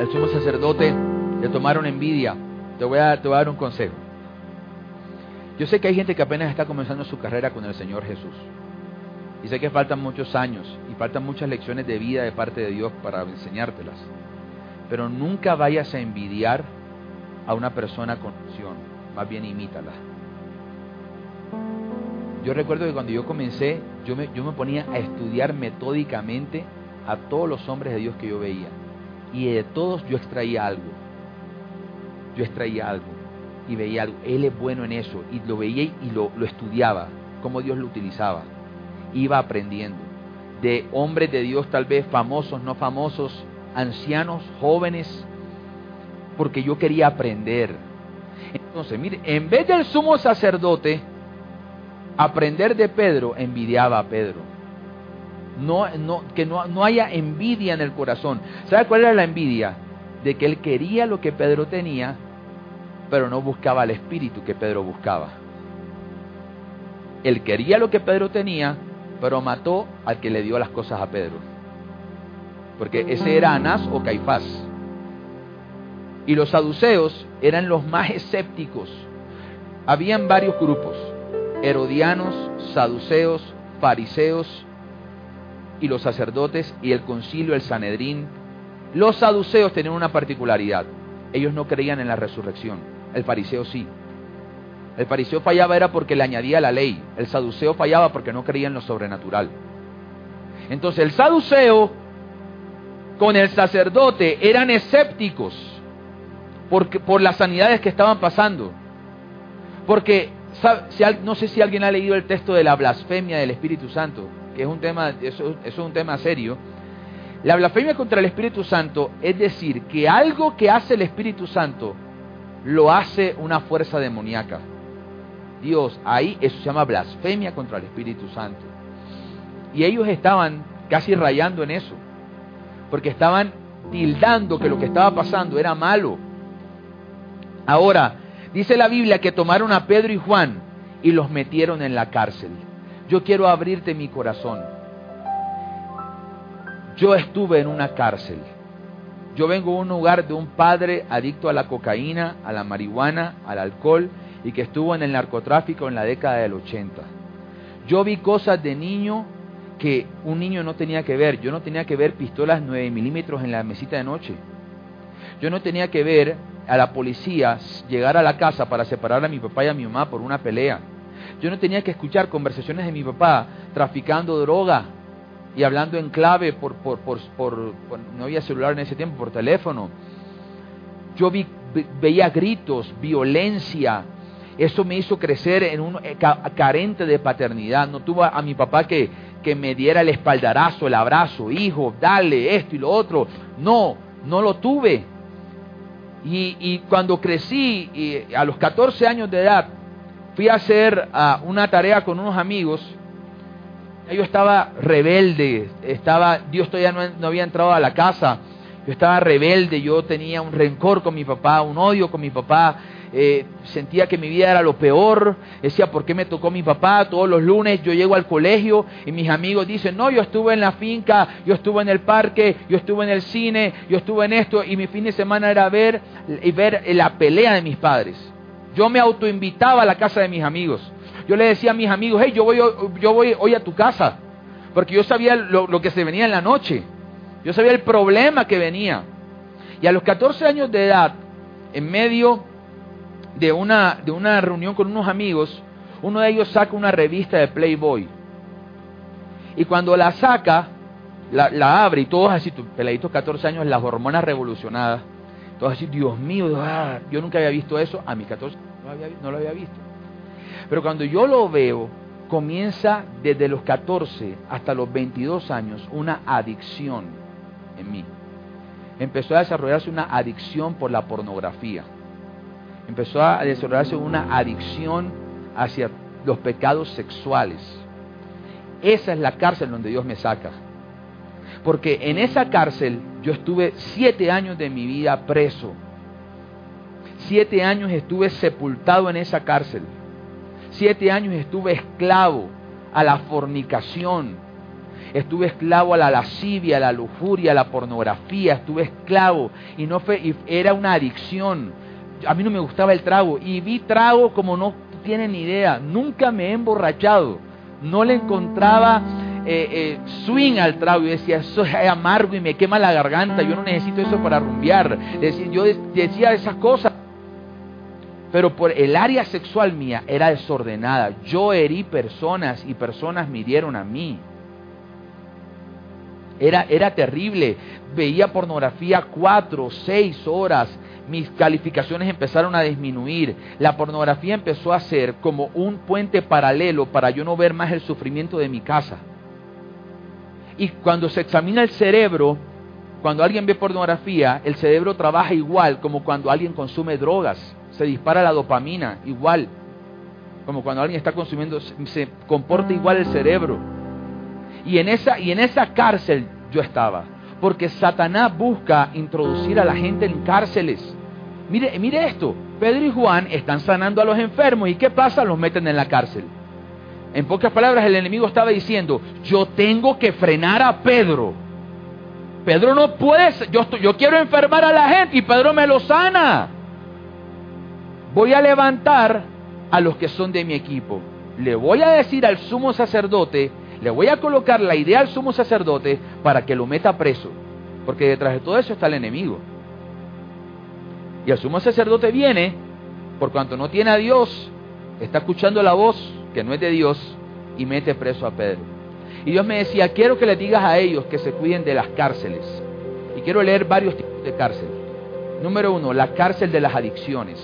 Speaker 1: El sumo sacerdote le tomaron envidia. Te voy, a, te voy a dar un consejo. Yo sé que hay gente que apenas está comenzando su carrera con el Señor Jesús. Y sé que faltan muchos años y faltan muchas lecciones de vida de parte de Dios para enseñártelas. Pero nunca vayas a envidiar a una persona con opción, más bien imítala. Yo recuerdo que cuando yo comencé, yo me, yo me ponía a estudiar metódicamente a todos los hombres de Dios que yo veía. Y de todos yo extraía algo. Yo extraía algo y veía algo. Él es bueno en eso. Y lo veía y lo, lo estudiaba, cómo Dios lo utilizaba. Iba aprendiendo. De hombres de Dios tal vez famosos, no famosos, ancianos, jóvenes, porque yo quería aprender. Entonces, mire, en vez del sumo sacerdote aprender de Pedro, envidiaba a Pedro. No, no, que no, no haya envidia en el corazón. ¿Sabe cuál era la envidia? De que él quería lo que Pedro tenía, pero no buscaba el espíritu que Pedro buscaba. Él quería lo que Pedro tenía, pero mató al que le dio las cosas a Pedro. Porque ese era Anás o Caifás. Y los saduceos eran los más escépticos. Habían varios grupos, herodianos, saduceos, fariseos y los sacerdotes y el concilio, el Sanedrín. Los saduceos tenían una particularidad. ellos no creían en la resurrección. El fariseo sí. El fariseo fallaba era porque le añadía la ley. El saduceo fallaba porque no creía en lo sobrenatural. Entonces el saduceo con el sacerdote eran escépticos por las sanidades que estaban pasando. Porque no sé si alguien ha leído el texto de la blasfemia del Espíritu Santo, que es un tema, eso es un tema serio. La blasfemia contra el Espíritu Santo es decir que algo que hace el Espíritu Santo lo hace una fuerza demoníaca. Dios, ahí eso se llama blasfemia contra el Espíritu Santo. Y ellos estaban casi rayando en eso, porque estaban tildando que lo que estaba pasando era malo. Ahora, dice la Biblia que tomaron a Pedro y Juan y los metieron en la cárcel. Yo quiero abrirte mi corazón. Yo estuve en una cárcel. Yo vengo a un lugar de un padre adicto a la cocaína, a la marihuana, al alcohol y que estuvo en el narcotráfico en la década del 80. Yo vi cosas de niño que un niño no tenía que ver. Yo no tenía que ver pistolas 9 milímetros en la mesita de noche. Yo no tenía que ver a la policía llegar a la casa para separar a mi papá y a mi mamá por una pelea. Yo no tenía que escuchar conversaciones de mi papá traficando droga y hablando en clave por, por, por, no había celular en ese tiempo, por teléfono. Yo vi, veía gritos, violencia, eso me hizo crecer en un eh, carente de paternidad. No tuve a mi papá que, que me diera el espaldarazo, el abrazo, hijo, dale esto y lo otro. No, no lo tuve. Y, cuando crecí, a los 14 años de edad, fui a hacer uh, una tarea con unos amigos. Yo estaba rebelde, estaba, Dios todavía no había entrado a la casa. Yo estaba rebelde, yo tenía un rencor con mi papá, un odio con mi papá, eh, sentía que mi vida era lo peor, decía, ¿por qué me tocó mi papá? Todos los lunes yo llego al colegio y mis amigos dicen, no, yo estuve en la finca, yo estuve en el parque, yo estuve en el cine, yo estuve en esto, y mi fin de semana era ver y ver la pelea de mis padres. Yo me autoinvitaba a la casa de mis amigos. Yo le decía a mis amigos, hey, yo voy, yo voy hoy a tu casa, porque yo sabía lo, lo que se venía en la noche. Yo sabía el problema que venía. Y a los 14 años de edad, en medio de una, de una reunión con unos amigos, uno de ellos saca una revista de Playboy. Y cuando la saca, la, abre y todos así, peladitos 14 años, las hormonas revolucionadas, todos así, Dios mío, ah, yo nunca había visto eso, a mis 14 no, no lo había visto. Pero cuando yo lo veo, comienza desde los 14 hasta los 22 años una adicción en mí. Empezó a desarrollarse una adicción por la pornografía empezó a desarrollarse una adicción hacia los pecados sexuales. Esa es la cárcel donde Dios me saca. Porque en esa cárcel yo estuve siete años de mi vida preso. Siete años estuve sepultado en esa cárcel. Siete años estuve esclavo a la fornicación. Estuve esclavo a la lascivia, a la lujuria, a la pornografía. Estuve esclavo y no fue, y era una adicción a mí no me gustaba el trago y vi trago como no tienen idea. Nunca me he emborrachado. No le encontraba eh, eh, swing al trago. Yo decía, eso es amargo y me quema la garganta. Yo no necesito eso para rumbear. yo decía esas cosas. Pero por el área sexual mía era desordenada. Yo herí personas y personas me hirieron a mí. Era, era terrible. Veía pornografía cuatro, seis horas mis calificaciones empezaron a disminuir. La pornografía empezó a ser como un puente paralelo para yo no ver más el sufrimiento de mi casa. Y cuando se examina el cerebro, cuando alguien ve pornografía, el cerebro trabaja igual como cuando alguien consume drogas. Se dispara la dopamina igual. Como cuando alguien está consumiendo, se comporta igual el cerebro. Y en esa, y en esa cárcel yo estaba. Porque Satanás busca introducir a la gente en cárceles. Mire, mire esto, Pedro y Juan están sanando a los enfermos y ¿qué pasa? Los meten en la cárcel. En pocas palabras, el enemigo estaba diciendo, yo tengo que frenar a Pedro. Pedro no puede, yo, yo quiero enfermar a la gente y Pedro me lo sana. Voy a levantar a los que son de mi equipo. Le voy a decir al sumo sacerdote, le voy a colocar la idea al sumo sacerdote para que lo meta preso. Porque detrás de todo eso está el enemigo. Y el sumo sacerdote viene, por cuanto no tiene a Dios, está escuchando la voz que no es de Dios y mete preso a Pedro. Y Dios me decía, quiero que le digas a ellos que se cuiden de las cárceles. Y quiero leer varios tipos de cárcel. Número uno, la cárcel de las adicciones.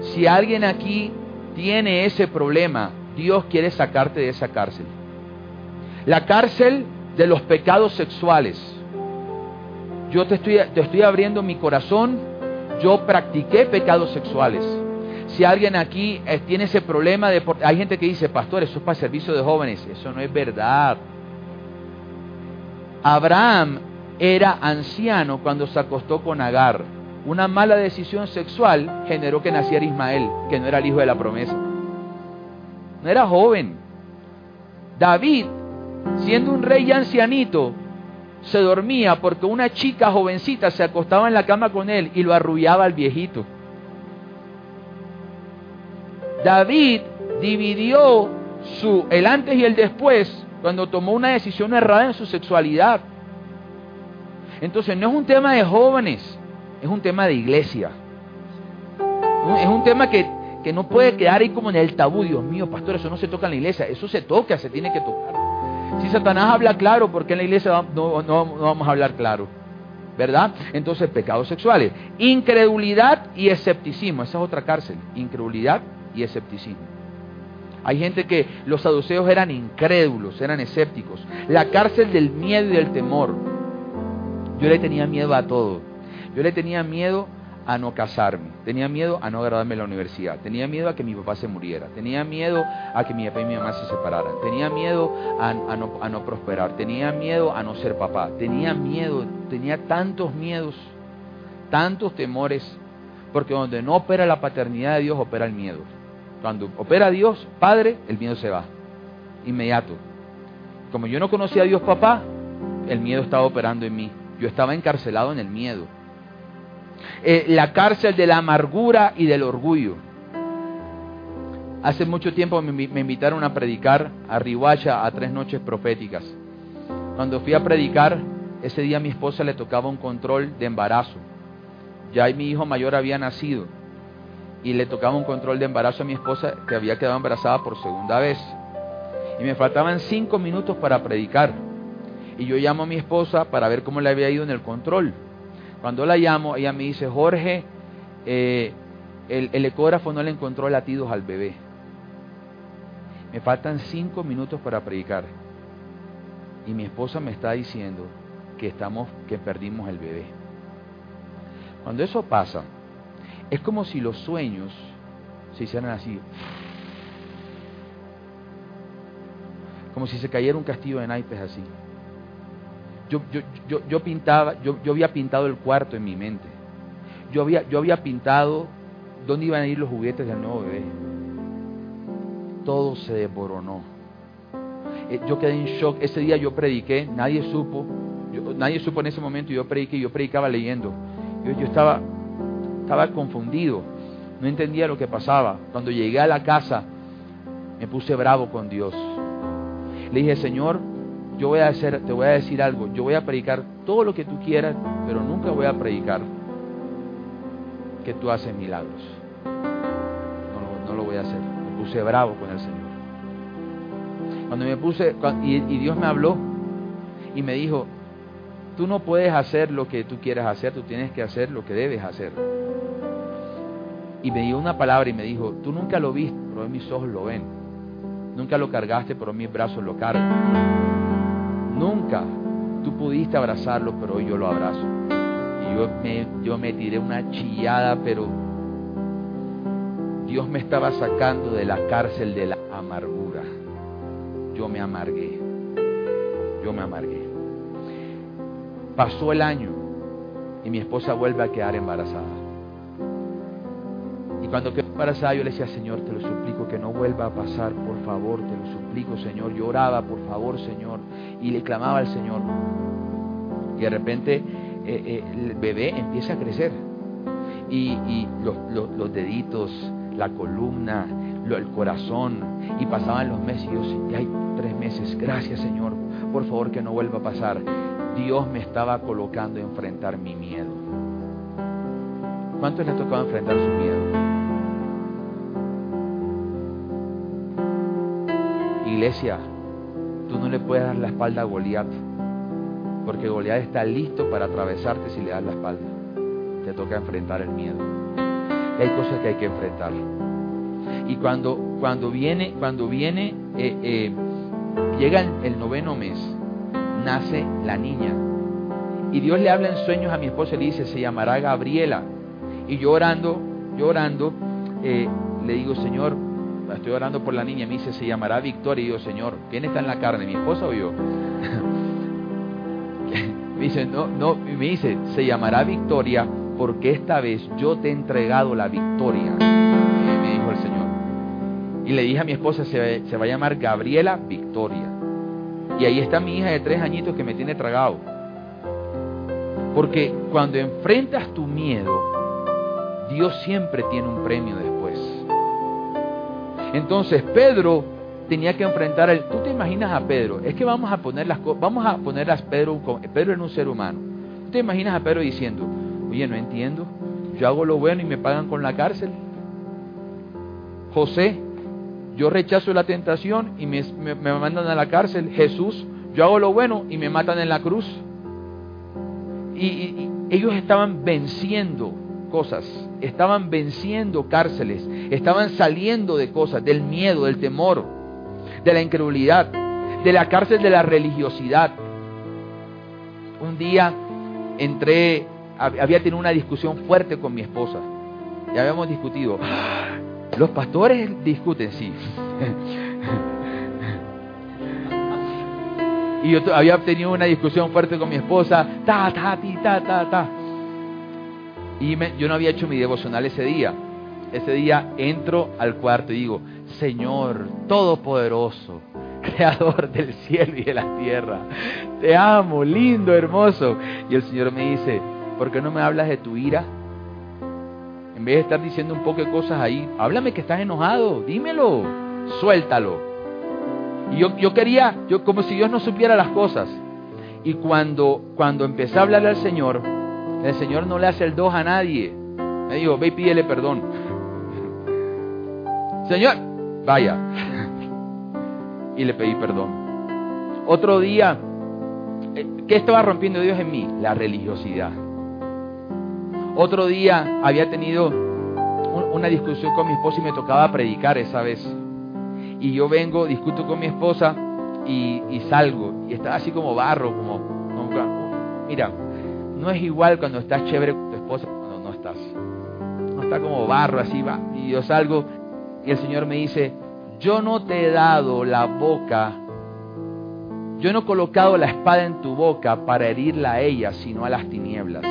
Speaker 1: Si alguien aquí tiene ese problema, Dios quiere sacarte de esa cárcel. La cárcel de los pecados sexuales. Yo te estoy, te estoy abriendo mi corazón. Yo practiqué pecados sexuales. Si alguien aquí tiene ese problema de... Hay gente que dice, pastor, eso es para servicio de jóvenes. Eso no es verdad. Abraham era anciano cuando se acostó con Agar. Una mala decisión sexual generó que naciera Ismael, que no era el hijo de la promesa. No era joven. David, siendo un rey ancianito, se dormía porque una chica jovencita se acostaba en la cama con él y lo arrullaba al viejito. David dividió su el antes y el después cuando tomó una decisión errada en su sexualidad. Entonces no es un tema de jóvenes, es un tema de iglesia. Es un tema que, que no puede quedar ahí como en el tabú. Dios mío, pastor, eso no se toca en la iglesia, eso se toca, se tiene que tocar. Si Satanás habla claro, ¿por qué en la iglesia no, no, vamos a hablar claro? ¿Verdad? Entonces, pecados sexuales. Incredulidad y escepticismo. Esa es otra cárcel. Incredulidad y escepticismo. Hay gente que los saduceos eran incrédulos, eran escépticos. La cárcel del miedo y del temor. Yo le tenía miedo a todo. Yo le tenía miedo a no casarme, tenía miedo a no graduarme en la universidad, tenía miedo a que mi papá se muriera, tenía miedo a que mi papá y mi mamá se separaran, tenía miedo a, no, a no prosperar, tenía miedo a no ser papá, tenía miedo, tenía tantos miedos, tantos temores, porque donde no opera la paternidad de Dios, opera el miedo. Cuando opera Dios, Padre, el miedo se va, inmediato. Como yo no conocía a Dios papá, el miedo estaba operando en mí. Yo estaba encarcelado en el miedo. Eh, la cárcel de la amargura y del orgullo. Hace mucho tiempo me, invitaron a predicar a Rihuacha a tres noches proféticas. Cuando fui a predicar, ese día a mi esposa le tocaba un control de embarazo. Ya mi hijo mayor había nacido y le tocaba un control de embarazo a mi esposa que había quedado embarazada por segunda vez. Y me faltaban cinco minutos para predicar. Y yo llamo a mi esposa para ver cómo le había ido en el control. Cuando la llamo, ella me dice, Jorge, eh, el, el, ecógrafo no le encontró latidos al bebé. Me faltan cinco minutos para predicar. Y mi esposa me está diciendo que estamos, que perdimos el bebé. Cuando eso pasa, es como si los sueños se hicieran así. Como si se cayera un castillo de naipes así. Yo, yo, yo, yo pintaba, yo, yo había pintado el cuarto en mi mente. Yo había, yo había pintado dónde iban a ir los juguetes del nuevo bebé. Todo se desboronó. Yo quedé en shock. Ese día yo prediqué, nadie supo. Nadie supo en ese momento. Yo prediqué, yo predicaba leyendo. Yo, yo estaba, estaba confundido. No entendía lo que pasaba. Cuando llegué a la casa, me puse bravo con Dios. Le dije, Señor, yo voy a hacer, te voy a decir algo, yo voy a predicar todo lo que tú quieras, pero nunca voy a predicar que tú haces milagros. No, lo voy a hacer. Me puse bravo con el Señor. Cuando me puse, y, y Dios me habló y me dijo, tú no puedes hacer lo que tú quieras hacer, tú tienes que hacer lo que debes hacer. Y me dio una palabra y me dijo, tú nunca lo viste, pero mis ojos lo ven. Nunca lo cargaste, pero mis brazos lo cargan. Nunca tú pudiste abrazarlo, pero hoy yo lo abrazo. Y yo me, yo me tiré una chillada, pero Dios me estaba sacando de la cárcel de la amargura. Yo me amargué. Yo me amargué. Pasó el año y mi esposa vuelve a quedar embarazada. Y cuando quedó embarazada yo le decía, Señor, te lo suplico que no vuelva a pasar, por favor, te lo suplico, Señor. Lloraba, por favor, Señor. Y le clamaba al Señor. Y de repente eh, eh, el bebé empieza a crecer. Y, y los, deditos, la columna, lo, el corazón. Y pasaban los meses. Y yo, ya hay tres meses. Gracias, Señor. Por favor, que no vuelva a pasar. Dios me estaba colocando a enfrentar mi miedo. ¿Cuántos les ha tocado enfrentar su miedo? Iglesia, tú no le puedes dar la espalda a Goliat, porque Goliat está listo para atravesarte si le das la espalda. Te toca enfrentar el miedo. hay cosas que hay que enfrentar. Y cuando, cuando viene, cuando viene, eh, eh, llega el, noveno mes, nace la niña. Y Dios le habla en sueños a mi esposa y le dice, se llamará Gabriela. Y yo orando, yo orando, eh, le digo, Señor, estoy orando por la niña, me dice, se llamará Victoria. Y yo, Señor, ¿quién está en la carne, mi esposa o yo? (laughs) me dice, no, no, me dice, se llamará Victoria porque esta vez yo te he entregado la victoria, me dijo el Señor. Y le dije a mi esposa, se, se va a llamar Gabriela Victoria. Y ahí está mi hija de tres añitos que me tiene tragado. Porque cuando enfrentas tu miedo, Dios siempre tiene un premio después. Entonces Pedro tenía que enfrentar el. Tú te imaginas a Pedro. Es que vamos a poner las vamos a poner a Pedro. Pedro en un ser humano. Tú te imaginas a Pedro diciendo, oye, no entiendo. Yo hago lo bueno y me pagan con la cárcel. José, yo rechazo la tentación y me, mandan a la cárcel. Jesús, yo hago lo bueno y me matan en la cruz. y ellos estaban venciendo cosas, estaban venciendo cárceles, estaban saliendo de cosas, del miedo, del temor, de la incredulidad, de la cárcel de la religiosidad. Un día entré, había tenido una discusión fuerte con mi esposa, ya habíamos discutido. (gasps) Los pastores discuten, sí. (laughs) y yo había tenido una discusión fuerte con mi esposa, ta, ta, ti, ta, ta, ta. Y yo no había hecho mi devocional ese día. Ese día entro al cuarto y digo, Señor Todopoderoso, (laughs) Creador del cielo y de la tierra, te amo, lindo, hermoso. Y el Señor me dice, ¿por qué no me hablas de tu ira? En vez de estar diciendo un poco de cosas ahí, háblame que estás enojado, dímelo, suéltalo. Y yo, yo quería, yo como si Dios no supiera las cosas. Y cuando, cuando empecé a hablarle al Señor, el Señor no le hace el dos a nadie. Me dijo, ve y pídele perdón. Señor, vaya. Y le pedí perdón. Otro día, eh, ¿qué estaba rompiendo Dios en mí? La religiosidad. Otro día había tenido una discusión con mi esposa y me tocaba predicar esa vez. Y yo vengo, discuto con mi esposa y, salgo. Y estaba así como barro, como, mira, no es igual cuando estás chévere con tu esposa cuando no estás. No está como barro así, va. Y yo salgo y el Señor me dice, yo no te he dado la boca, yo no he colocado la espada en tu boca para herirla a ella, sino a las tinieblas.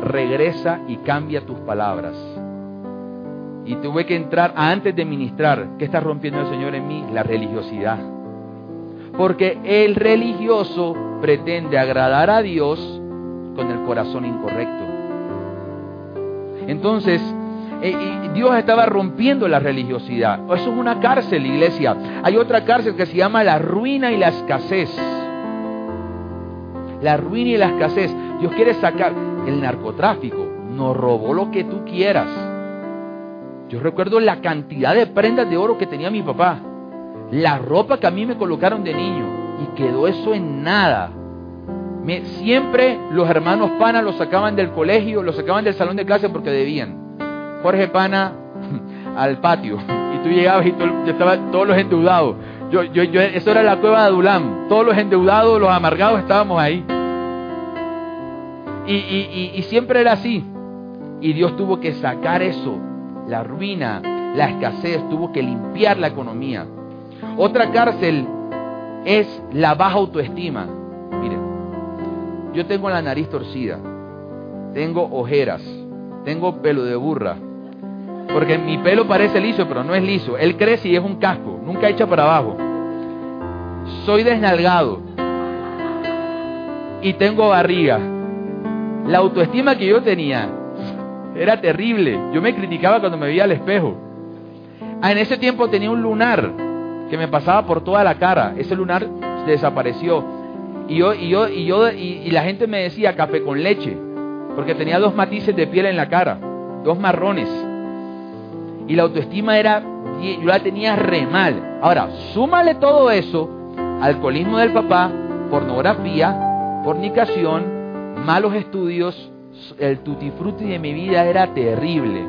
Speaker 1: Regresa y cambia tus palabras. Y tuve que entrar antes de ministrar. ¿Qué está rompiendo el Señor en mí? La religiosidad. Porque el religioso pretende agradar a Dios con el corazón incorrecto. Entonces, eh, Dios estaba rompiendo la religiosidad. Eso es una cárcel, iglesia. Hay otra cárcel que se llama la ruina y la escasez. La ruina y la escasez. Dios quiere sacar el narcotráfico. Nos robó lo que tú quieras. Yo recuerdo la cantidad de prendas de oro que tenía mi papá. La ropa que a mí me colocaron de niño. Y quedó eso en nada siempre los hermanos Pana los sacaban del colegio, los sacaban del salón de clase porque debían. Jorge Pana (laughs) al patio. Y tú llegabas y estaban todos los endeudados. Yo, yo, yo, eso era la cueva de Adulam. Todos los endeudados, los amargados estábamos ahí. Y, y, y siempre era así. Y Dios tuvo que sacar eso, la ruina, la escasez, tuvo que limpiar la economía. Otra cárcel es la baja autoestima. Yo tengo la nariz torcida, tengo ojeras, tengo pelo de burra, porque mi pelo parece liso, pero no es liso. Él crece y es un casco, nunca echa para abajo. Soy desnalgado y tengo barriga. La autoestima que yo tenía era terrible. Yo me criticaba cuando me veía al espejo. Ah, en ese tiempo tenía un lunar que me pasaba por toda la cara. Ese lunar desapareció. Y yo, y yo, y la gente me decía café con leche, porque tenía dos matices de piel en la cara. dos marrones. Y la autoestima era, yo la tenía re mal. Ahora, súmale todo eso, alcoholismo del papá, pornografía, fornicación, malos estudios, el tutti de mi vida era terrible.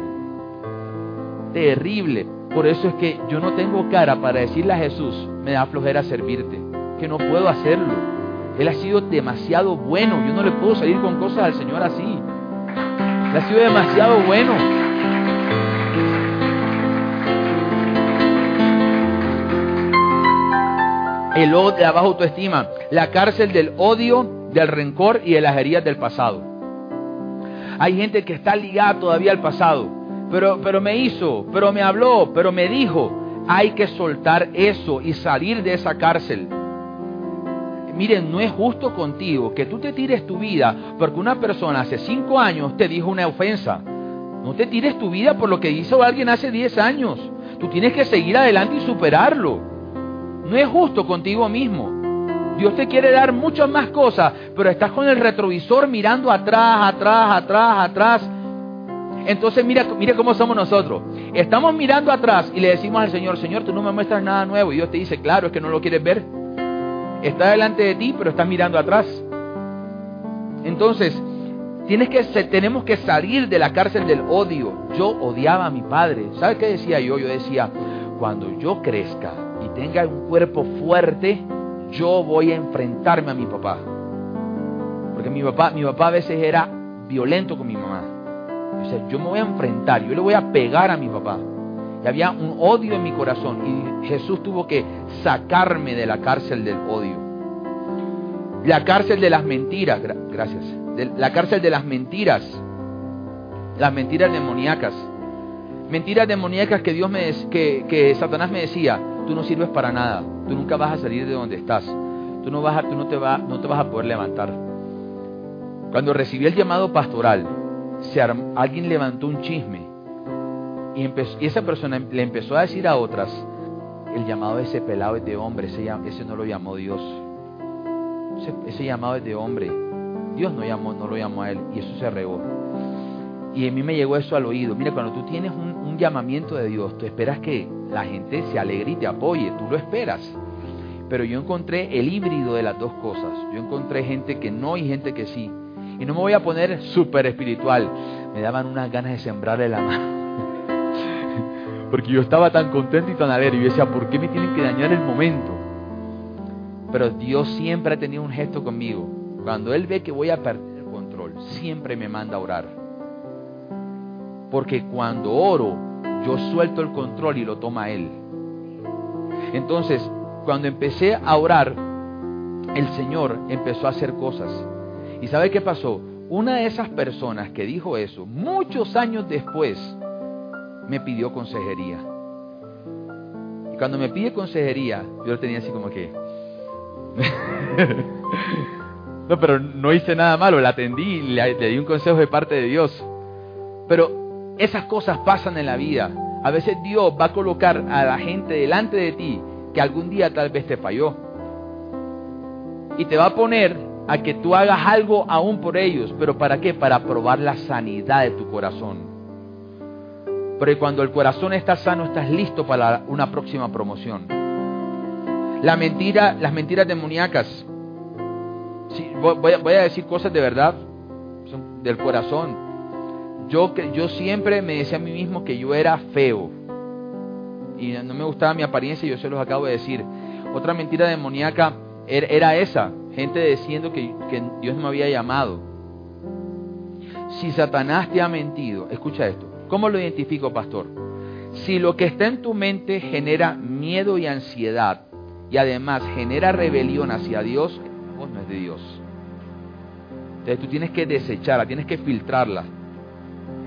Speaker 1: Terrible. Por eso es que yo no tengo cara para decirle a Jesús, me da flojera servirte, que no puedo hacerlo. Él ha sido demasiado bueno, yo no le puedo salir con cosas al Señor así. Él ha sido demasiado bueno. El odio, la baja autoestima, la cárcel del odio, del rencor y de las heridas del pasado. Hay gente que está ligada todavía al pasado, pero, pero me hizo, pero me habló, pero me dijo. Hay que soltar eso y salir de esa cárcel. Miren, no es justo contigo que tú te tires tu vida porque una persona hace cinco años te dijo una ofensa. No te tires tu vida por lo que hizo alguien hace diez años. Tú tienes que seguir adelante y superarlo. No es justo contigo mismo. Dios te quiere dar muchas más cosas, pero estás con el retrovisor mirando atrás, atrás, atrás, atrás. Entonces mira, mira cómo somos nosotros. Estamos mirando atrás y le decimos al Señor, Señor, tú no me muestras nada nuevo. Y Dios te dice, claro, es que no lo quieres ver. Está delante de ti, pero estás mirando atrás. Entonces, tienes que, tenemos que salir de la cárcel del odio. Yo odiaba a mi padre. ¿Sabes qué decía yo? Yo decía, cuando yo crezca y tenga un cuerpo fuerte, yo voy a enfrentarme a mi papá. Porque mi papá, mi papá a veces era violento con mi mamá. O yo me voy a enfrentar, yo le voy a pegar a mi papá. Y había un odio en mi corazón y Jesús tuvo que sacarme de la cárcel del odio. La cárcel de las mentiras, gracias. la cárcel de las mentiras. Las mentiras demoníacas. Mentiras demoníacas que Dios me que, que Satanás me decía, tú no sirves para nada, tú nunca vas a salir de donde estás, tú no, vas a, tú no, te, no te vas a poder levantar. Cuando recibí el llamado pastoral, se alguien levantó un chisme y, esa persona le empezó a decir a otras, el llamado de ese pelado es de hombre, ese, ese no lo llamó Dios. Ese, ese, llamado es de hombre. Dios no, llamó, no lo llamó a él y eso se regó. Y a mí me llegó eso al oído. Mira, cuando tú tienes un, un llamamiento de Dios, tú esperas que la gente se alegre y te apoye, tú lo esperas. Pero yo encontré el híbrido de las dos cosas. Yo encontré gente que no y gente que sí. Y no me voy a poner súper espiritual. Me daban unas ganas de sembrarle la (laughs) mano. Porque yo estaba tan contento y tan alegre. Y decía, ¿por qué me tienen que dañar el momento? Pero Dios siempre ha tenido un gesto conmigo. Cuando Él ve que voy a perder el control, siempre me manda a orar. Porque cuando oro, yo suelto el control y lo toma Él. Entonces, cuando empecé a orar, el Señor empezó a hacer cosas. ¿Y sabe qué pasó? Una de esas personas que dijo eso, muchos años después, me pidió consejería. Y cuando me pide consejería, yo lo tenía así como que... (laughs) no, pero no hice nada malo, la atendí y le, le di un consejo de parte de Dios. Pero esas cosas pasan en la vida. A veces Dios va a colocar a la gente delante de ti que algún día tal vez te falló. Y te va a poner a que tú hagas algo aún por ellos. ¿Pero para qué? Para probar la sanidad de tu corazón. Porque cuando el corazón está sano, estás listo para una próxima promoción. La mentira, las mentiras demoníacas. voy, a decir cosas de verdad, son del corazón yo, yo siempre me decía a mí mismo que yo era feo. Y no me gustaba mi apariencia, yo se los acabo de decir. Otra mentira demoníaca era esa, gente diciendo que, que Dios me había llamado. Si Satanás te ha mentido, escucha esto, ¿cómo lo identifico, pastor? Si lo que está en tu mente genera miedo y ansiedad y además genera rebelión hacia Dios, vos no es de Dios. Entonces tú tienes que desecharla, tienes que filtrarla.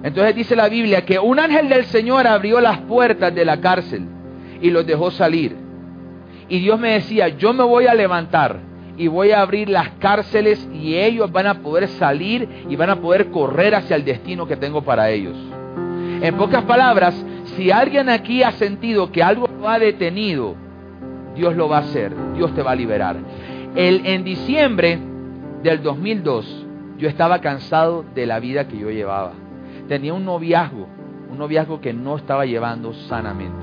Speaker 1: Entonces dice la Biblia que un ángel del Señor abrió las puertas de la cárcel y los dejó salir. Y Dios me decía, yo me voy a levantar y voy a abrir las cárceles y ellos van a poder salir y van a poder correr hacia el destino que tengo para ellos. En pocas palabras, si alguien aquí ha sentido que algo lo ha detenido, Dios lo va a hacer, Dios te va a liberar. El, en diciembre del 2002, yo estaba cansado de la vida que yo llevaba tenía un noviazgo, un noviazgo que no estaba llevando sanamente.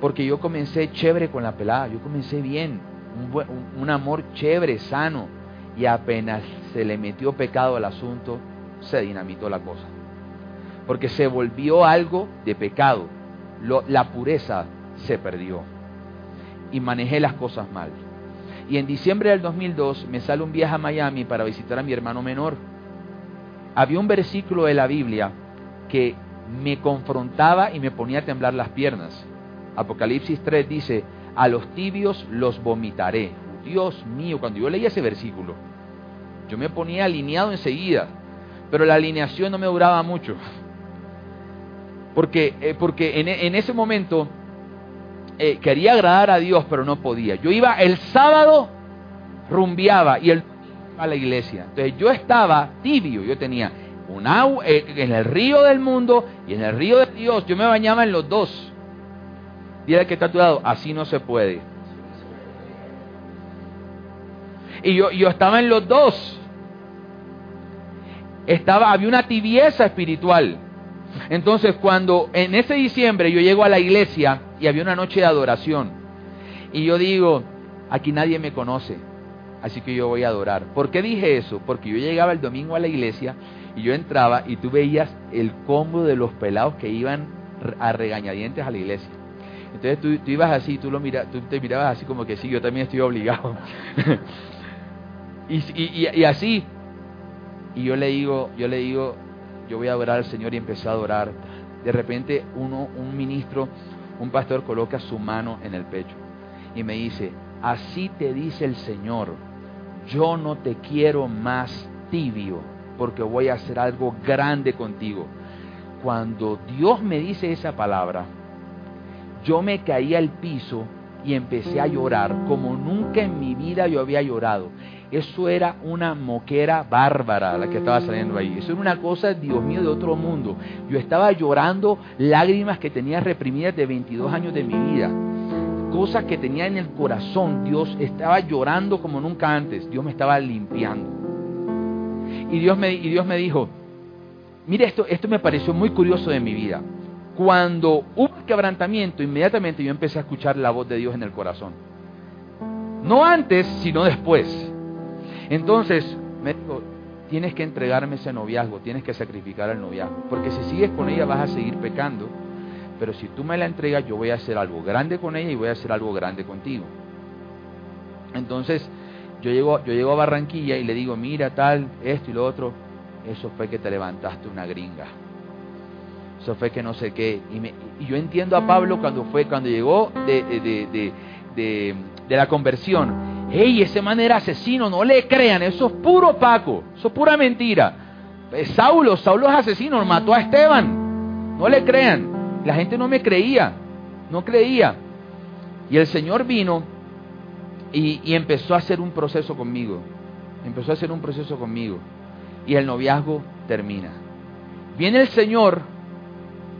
Speaker 1: Porque yo comencé chévere con la pelada, yo comencé bien, un, un amor chévere, sano, y apenas se le metió pecado al asunto, se dinamitó la cosa. Porque se volvió algo de pecado, la pureza se perdió y manejé las cosas mal. Y en diciembre del 2002 me sale un viaje a Miami para visitar a mi hermano menor. Había un versículo de la Biblia que me confrontaba y me ponía a temblar las piernas. Apocalipsis 3 dice, a los tibios los vomitaré. Dios mío, cuando yo leía ese versículo, yo me ponía alineado enseguida, pero la alineación no me duraba mucho. Porque, eh, porque en, ese momento eh, quería agradar a Dios, pero no podía. Yo iba el sábado, rumbeaba y el a la iglesia. Entonces yo estaba tibio, yo tenía un agua eh, en el río del mundo y en el río de Dios. Yo me bañaba en los dos. Dile que está a tu lado, así no se puede. Y yo, yo estaba en los dos. Estaba, había una tibieza espiritual. Entonces, cuando en ese diciembre yo llego a la iglesia y había una noche de adoración, y yo digo, aquí nadie me conoce, así que yo voy a adorar. ¿Por qué dije eso? Porque yo llegaba el domingo a la iglesia y yo entraba y tú veías el combo de los pelados que iban a regañadientes a la iglesia. Entonces tú, ibas así, tú, lo mira, tú te mirabas así como que sí, yo también estoy obligado. (laughs) y, y así. Y yo le digo, yo le digo, yo voy a adorar al Señor y empecé a adorar. De repente uno, un ministro, un pastor coloca su mano en el pecho y me dice, así te dice el Señor, yo no te quiero más tibio porque voy a hacer algo grande contigo. Cuando Dios me dice esa palabra, yo me caí al piso y empecé a llorar como nunca en mi vida yo había llorado. Eso era una moquera bárbara la que estaba saliendo ahí. Eso era una cosa, Dios mío, de otro mundo. Yo estaba llorando lágrimas que tenía reprimidas de 22 años de mi vida. Cosas que tenía en el corazón. Dios estaba llorando como nunca antes. Dios me estaba limpiando. Y Dios me, y Dios me dijo, mire esto, esto me pareció muy curioso de mi vida. Cuando hubo quebrantamiento, inmediatamente yo empecé a escuchar la voz de Dios en el corazón. No antes, sino después. Entonces me dijo, tienes que entregarme ese noviazgo, tienes que sacrificar el noviazgo, porque si sigues con ella vas a seguir pecando, pero si tú me la entregas yo voy a hacer algo grande con ella y voy a hacer algo grande contigo. Entonces yo llego, yo llego a Barranquilla y le digo, mira tal, esto y lo otro, eso fue que te levantaste una gringa. Eso fue que no sé qué. Y, me, y yo entiendo a Pablo cuando fue, cuando llegó de, de, de, de, de la conversión. Hey, ese man era asesino, no le crean, eso es puro Paco, eso es pura mentira. Saulo, Saulo es asesino, mató a Esteban, no le crean. La gente no me creía, no creía. Y el Señor vino y, y empezó a hacer un proceso conmigo, empezó a hacer un proceso conmigo. Y el noviazgo termina. Viene el Señor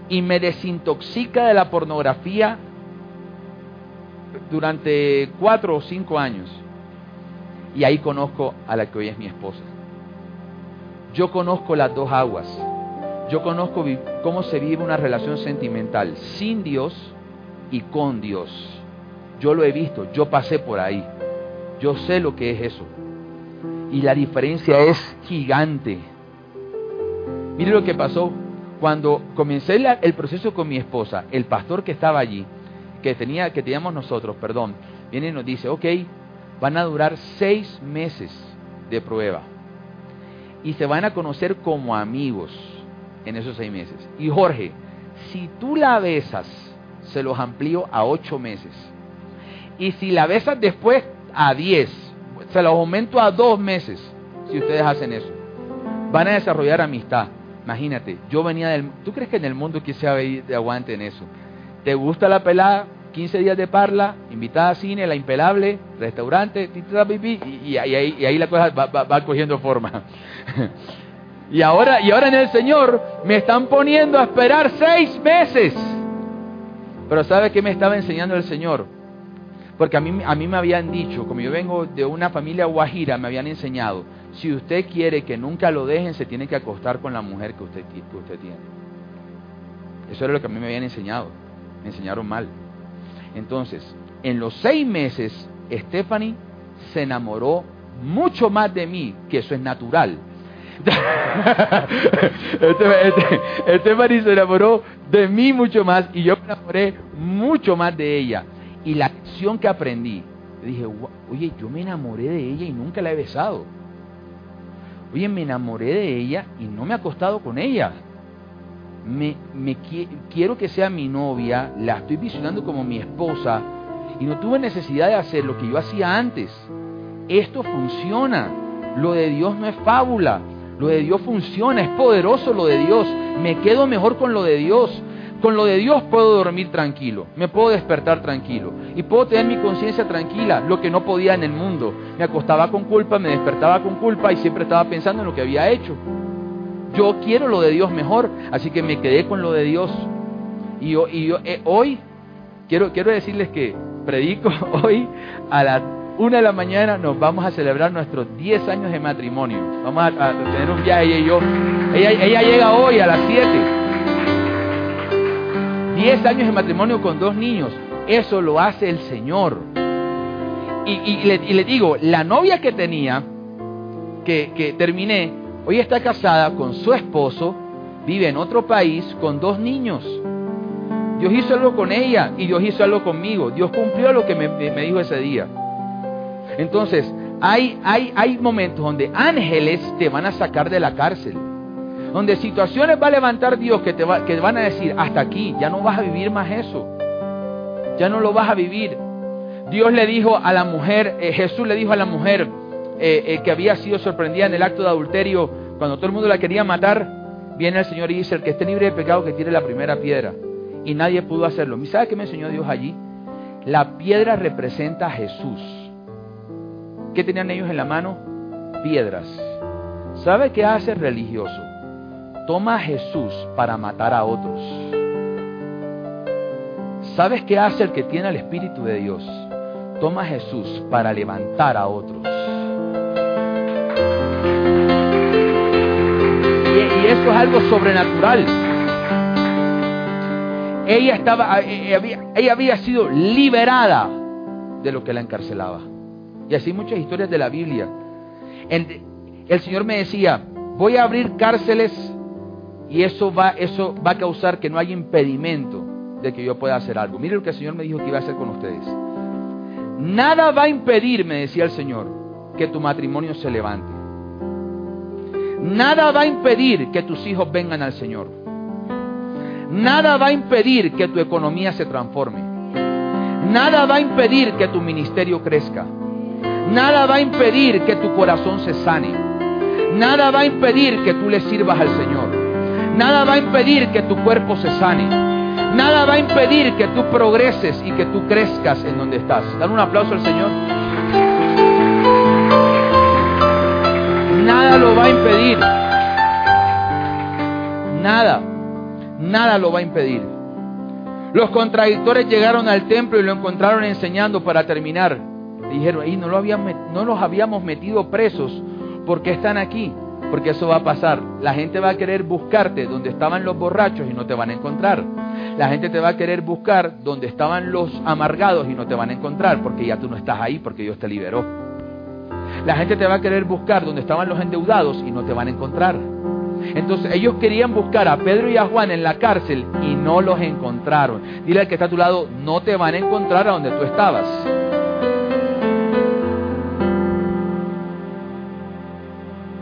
Speaker 1: y me desintoxica de la pornografía durante cuatro o cinco años. Y ahí conozco a la que hoy es mi esposa. Yo conozco las dos aguas. Yo conozco cómo se vive una relación sentimental sin Dios y con Dios. Yo lo he visto, yo pasé por ahí. Yo sé lo que es eso. Y la diferencia es gigante. Mire lo que pasó cuando comencé el proceso con mi esposa. El pastor que estaba allí, que, tenía, que teníamos nosotros, perdón, viene y nos dice, ok, van a durar seis meses de prueba. Y se van a conocer como amigos en esos seis meses. Y Jorge, si tú la besas, se los amplío a ocho meses. Y si la besas después, a diez. Se los aumento a dos meses, si ustedes hacen eso. Van a desarrollar amistad. Imagínate, yo venía del... ¿Tú crees que en el mundo de aguante en eso? ¿Te gusta la pelada? 15 días de parla, invitada a cine, la impelable, restaurante, y, y, ahí, y ahí, la cosa va cogiendo forma. (laughs) y, ahora, y ahora en el Señor me están poniendo a esperar seis meses. Pero ¿sabe qué me estaba enseñando el Señor? Porque a mí, a mí me habían dicho, como yo vengo de una familia guajira, me habían enseñado, si usted quiere que nunca lo dejen, se tiene que acostar con la mujer que usted, que usted tiene. Eso era lo que a mí me habían enseñado. Me enseñaron mal. Entonces, en los seis meses, Stephanie se enamoró mucho más de mí, que eso es natural. (laughs) Stephanie se enamoró de mí mucho más y yo me enamoré mucho más de ella. Y la acción que aprendí, dije, oye, yo me enamoré de ella y nunca la he besado. Oye, me enamoré de ella y no me he acostado con ella. Me, quiero que sea mi novia, la estoy visionando como mi esposa y no tuve necesidad de hacer lo que yo hacía antes. Esto funciona. Lo de Dios no es fábula. Lo de Dios funciona, es poderoso lo de Dios. Me quedo mejor con lo de Dios. Con lo de Dios puedo dormir tranquilo, me puedo despertar tranquilo y puedo tener mi conciencia tranquila, lo que no podía en el mundo. Me acostaba con culpa, me despertaba con culpa y siempre estaba pensando en lo que había hecho. Yo quiero lo de Dios mejor, así que me quedé con lo de Dios. Y, yo, y yo, eh, hoy quiero, quiero decirles que predico (laughs) hoy a las una de la mañana nos vamos a celebrar nuestros 10 años de matrimonio. Vamos a, tener un viaje ella y yo. Ella, llega hoy a las 7. 10 años de matrimonio con dos niños. Eso lo hace el Señor. Y, le, digo, la novia que tenía, que, que terminé, hoy está casada con su esposo, vive en otro país con dos niños. Dios hizo algo con ella y Dios hizo algo conmigo. Dios cumplió lo que me, dijo ese día. Entonces, hay, hay, hay momentos donde ángeles te van a sacar de la cárcel. Donde situaciones va a levantar Dios que te va, que van a decir, hasta aquí, ya no vas a vivir más eso. Ya no lo vas a vivir. Dios le dijo a la mujer, eh, Jesús le dijo a la mujer eh, eh, que había sido sorprendida en el acto de adulterio, cuando todo el mundo la quería matar, viene el Señor y dice, el que esté libre de pecado que tire la primera piedra. Y nadie pudo hacerlo. ¿Sabe qué me enseñó Dios allí? La piedra representa a Jesús. ¿Qué tenían ellos en la mano? Piedras. ¿Sabe qué hace el religioso? Toma a Jesús para matar a otros. ¿Sabes qué hace el que tiene el Espíritu de Dios? Toma a Jesús para levantar a otros. Y, eso es algo sobrenatural. Ella, estaba, eh, eh, ella había sido liberada de lo que la encarcelaba. Y así muchas historias de la Biblia. El, Señor me decía, voy a abrir cárceles y eso va, eso va a causar que no haya impedimento de que yo pueda hacer algo. Mire lo que el Señor me dijo que iba a hacer con ustedes. Nada va a impedir, me decía el Señor, que tu matrimonio se levante. Nada va a impedir que tus hijos vengan al Señor. Nada va a impedir que tu economía se transforme. Nada va a impedir que tu ministerio crezca. Nada va a impedir que tu corazón se sane. Nada va a impedir que tú le sirvas al Señor. Nada va a impedir que tu cuerpo se sane. Nada va a impedir que tú progreses y que tú crezcas en donde estás. Dale un aplauso al Señor. Nada lo va a impedir. Nada. Nada lo va a impedir. Los contradictores llegaron al templo y lo encontraron enseñando para terminar dijeron, ahí no, no los habíamos metido presos, porque están aquí? Porque eso va a pasar. La gente va a querer buscarte donde estaban los borrachos y no te van a encontrar. La gente te va a querer buscar donde estaban los amargados y no te van a encontrar, porque ya tú no estás ahí, porque Dios te liberó. La gente te va a querer buscar donde estaban los endeudados y no te van a encontrar. Entonces ellos querían buscar a Pedro y a Juan en la cárcel y no los encontraron. Dile al que está a tu lado, no te van a encontrar a donde tú estabas.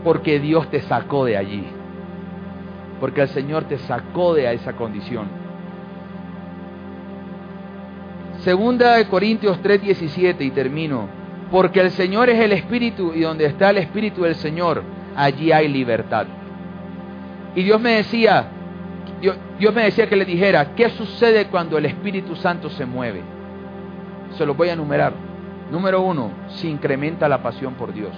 Speaker 1: porque Dios te sacó de allí. Porque el Señor te sacó de esa condición. Segunda de Corintios 3:17 y termino. Porque el Señor es el Espíritu y donde está el Espíritu del Señor, allí hay libertad. Y Dios me decía, Dios, me decía que le dijera, ¿qué sucede cuando el Espíritu Santo se mueve? Se los voy a enumerar. Número uno, se incrementa la pasión por Dios.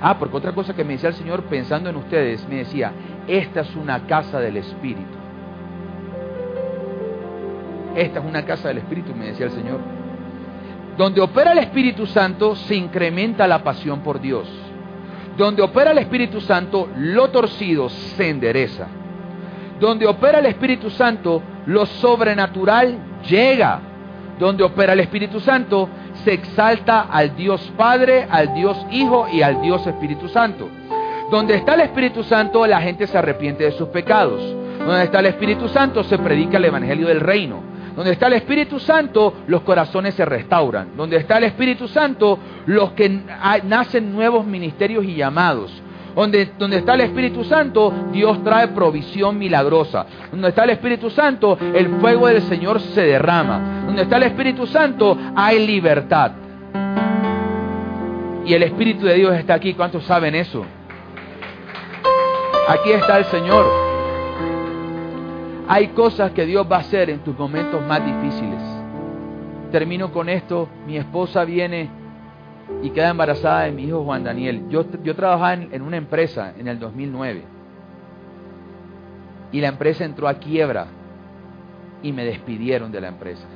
Speaker 1: Ah, porque otra cosa que me decía el Señor pensando en ustedes, me decía, esta es una casa del Espíritu. Esta es una casa del Espíritu, me decía el Señor. Donde opera el Espíritu Santo se incrementa la pasión por Dios. Donde opera el Espíritu Santo, lo torcido se endereza. Donde opera el Espíritu Santo, lo sobrenatural llega. Donde opera el Espíritu Santo, se exalta al Dios Padre, al Dios Hijo y al Dios Espíritu Santo. Donde está el Espíritu Santo, la gente se arrepiente de sus pecados. Donde está el Espíritu Santo, se predica el Evangelio del Reino. Donde está el Espíritu Santo, los corazones se restauran. Donde está el Espíritu Santo, los que nacen nuevos ministerios y llamados. Donde, está el Espíritu Santo, Dios trae provisión milagrosa. Donde está el Espíritu Santo, el fuego del Señor se derrama. Donde está el Espíritu Santo, hay libertad. Y el Espíritu de Dios está aquí. ¿Cuántos saben eso? Aquí está el Señor. Hay cosas que Dios va a hacer en tus momentos más difíciles. Termino con esto. Mi esposa viene y queda embarazada de mi hijo Juan Daniel. Yo, yo trabajaba en, una empresa en el 2009 y la empresa entró a quiebra y me despidieron de la empresa.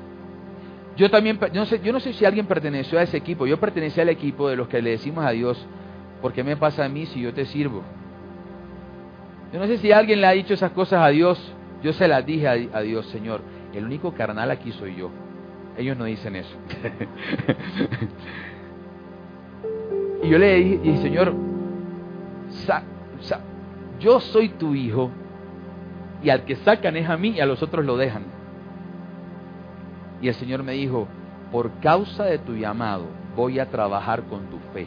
Speaker 1: Yo también, yo no, sé, yo no sé si alguien perteneció a ese equipo, yo pertenecía al equipo de los que le decimos a Dios, ¿por qué me pasa a mí si yo te sirvo? Yo no sé si alguien le ha dicho esas cosas a Dios, yo se las dije a Dios, Señor, el único carnal aquí soy yo. Ellos no dicen eso. (laughs) Y yo le dije, Señor, yo soy tu hijo y al que sacan es a mí y a los otros lo dejan. Y el Señor me dijo, por causa de tu llamado voy a trabajar con tu fe.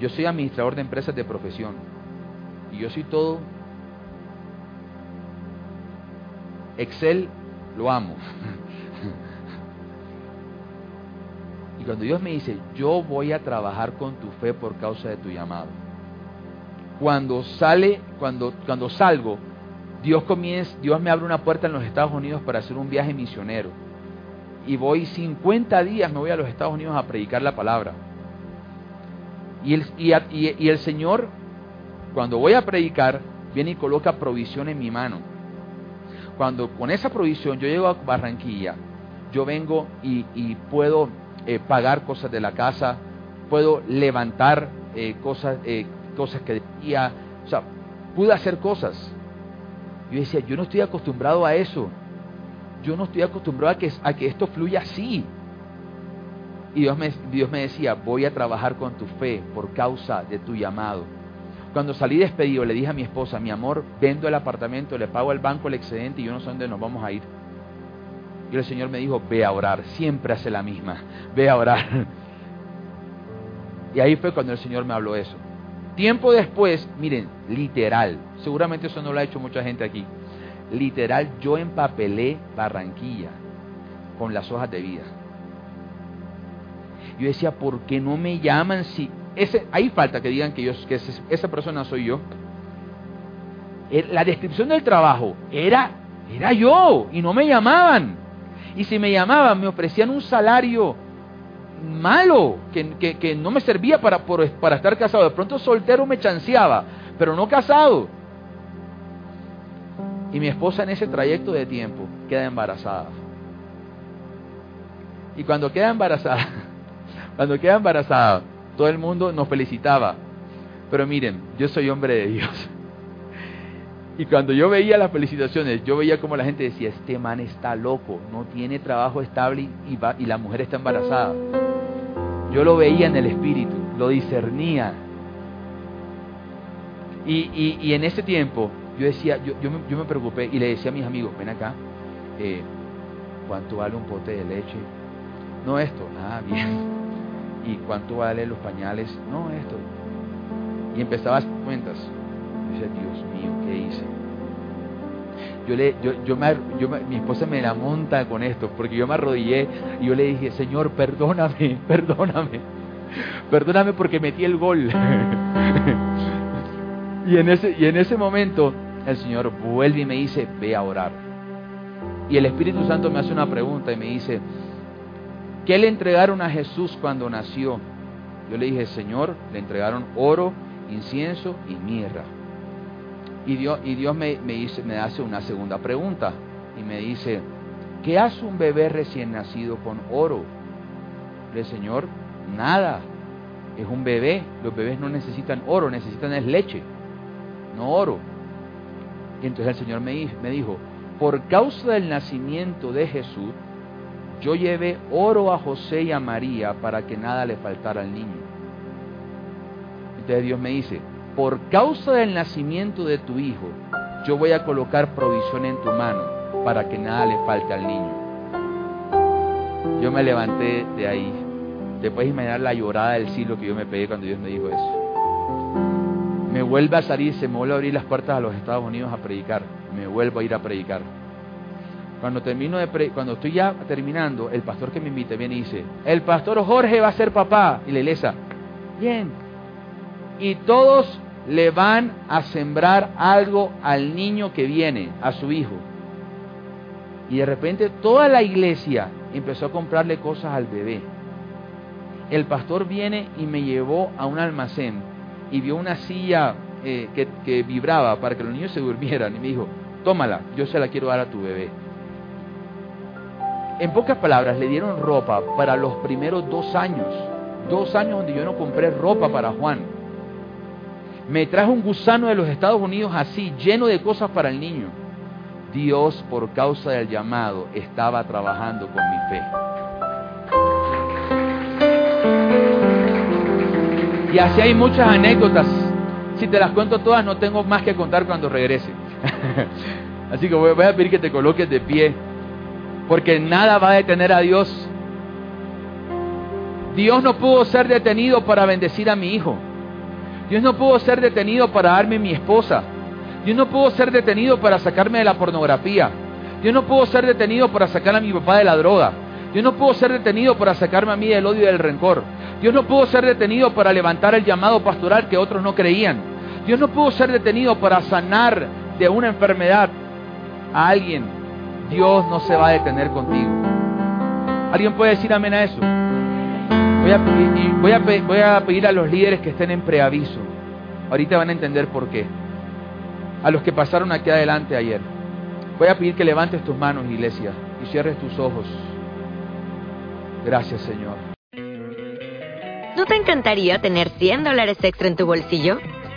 Speaker 1: Yo soy administrador de empresas de profesión y yo soy todo. Excel lo amo. (laughs) Y cuando Dios me dice, yo voy a trabajar con tu fe por causa de tu llamado. Cuando sale, cuando, cuando salgo, Dios comienza, Dios me abre una puerta en los Estados Unidos para hacer un viaje misionero. Y voy 50 días, me voy a los Estados Unidos a predicar la palabra. Y el, y, y el Señor, cuando voy a predicar, viene y coloca provisión en mi mano. Cuando con esa provisión yo llego a Barranquilla, yo vengo y, puedo eh, pagar cosas de la casa, puedo levantar eh, cosas, eh, cosas que decía, o sea, pude hacer cosas. Yo decía, yo no estoy acostumbrado a eso. Yo no estoy acostumbrado a que, a que esto fluya así. Y Dios me, Dios me decía, voy a trabajar con tu fe por causa de tu llamado. Cuando salí despedido, le dije a mi esposa, mi amor, vendo el apartamento, le pago al banco el excedente y yo no sé dónde nos vamos a ir. Y el Señor me dijo, ve a orar, siempre hace la misma, ve a orar. Y ahí fue cuando el Señor me habló eso. Tiempo después, miren, literal, seguramente eso no lo ha hecho mucha gente aquí. Literal, yo empapelé Barranquilla con las hojas de vida. Yo decía, ¿por qué no me llaman si ese, hay falta que digan que, yo, que esa persona soy yo? Eh, la descripción del trabajo era, era yo y no me llamaban. Y si me llamaban, me ofrecían un salario malo, que, no me servía para, para estar casado. De pronto soltero me chanceaba, pero no casado. Y mi esposa en ese trayecto de tiempo queda embarazada. Y cuando queda embarazada, (laughs) cuando queda embarazada, todo el mundo nos felicitaba. Pero miren, yo soy hombre de Dios. (laughs) Y cuando yo veía las felicitaciones, yo veía como la gente decía, este man está loco, no tiene trabajo estable y, la mujer está embarazada. Yo lo veía en el espíritu, lo discernía. Y, en ese tiempo yo decía, yo, me, yo, me, preocupé y le decía a mis amigos, ven acá, eh, ¿cuánto vale un pote de leche? No esto, ah, bien. ¿Y cuánto vale los pañales? No esto. Y empezaba hacer cuentas. Dios mío, ¿qué hice? Yo le, yo, yo me, yo mi esposa me la monta con esto, porque yo me arrodillé y yo le dije, Señor, perdóname, (laughs) perdóname, perdóname porque metí el gol. (laughs) y, en ese, y en ese momento el Señor vuelve y me dice, ve a orar. Y el Espíritu Santo me hace una pregunta y me dice, ¿qué le entregaron a Jesús cuando nació? Yo le dije, Señor, le entregaron oro, incienso y mirra. Y Dios, y Dios me, dice, me hace una segunda pregunta y me dice, ¿qué hace un bebé recién nacido con oro? Le Señor, nada. es un bebé. Los bebés no necesitan oro, necesitan es leche, no oro. Entonces el Señor me dijo, por causa del nacimiento de Jesús, yo llevé oro a José y a María para que nada le faltara al niño. Entonces Dios me dice, por causa del nacimiento de tu hijo, yo voy a colocar provisión en tu mano para que nada le falte al niño. Yo me levanté de ahí. Te puedes imaginar la llorada del cielo que yo me pegué cuando Dios me dijo eso. Me vuelve a salir, se me vuelve a abrir las puertas a los Estados Unidos a predicar. Me vuelvo a ir a predicar. Cuando termino de cuando estoy ya terminando, el pastor que me invita viene y dice, el pastor Jorge va a ser papá. Y la iglesia, bien. Y todos le van a sembrar algo al niño que viene, a su hijo. Y de repente toda la iglesia empezó a comprarle cosas al bebé. El pastor viene y me llevó a un almacén y vio una silla eh, que, que vibraba para que los niños se durmieran y me dijo, tómala, yo se la quiero dar a tu bebé. En pocas palabras, le dieron ropa para los primeros dos años. Dos años donde yo no compré ropa para Juan. Me trajo un gusano de los Estados Unidos así, lleno de cosas para el niño. Dios, por causa del llamado, estaba trabajando con mi fe. Y así hay muchas anécdotas. Si te las cuento todas, no tengo más que contar cuando regrese. (laughs) así que voy a pedir que te coloques de pie porque nada va a detener a Dios. Dios no pudo ser detenido para bendecir a mi hijo. Dios no pudo ser detenido para darme mi esposa. Dios no pudo ser detenido para sacarme de la pornografía. Dios no pudo ser detenido para sacar a mi papá de la droga. Dios no pudo ser detenido para sacarme a mí del odio y del rencor. Dios no pudo ser detenido para levantar el llamado pastoral que otros no creían. Dios no pudo ser detenido para sanar de una enfermedad a alguien Dios no se va a detener contigo. ¿Alguien puede decir amén a eso? Voy a, voy, a, voy a pedir a los líderes que estén en preaviso. Ahorita van a entender por qué. A los que pasaron aquí adelante ayer. Voy a pedir que levantes tus manos, iglesia, y cierres tus ojos. Gracias, Señor.
Speaker 2: ¿No te encantaría tener 100 dólares extra en tu bolsillo?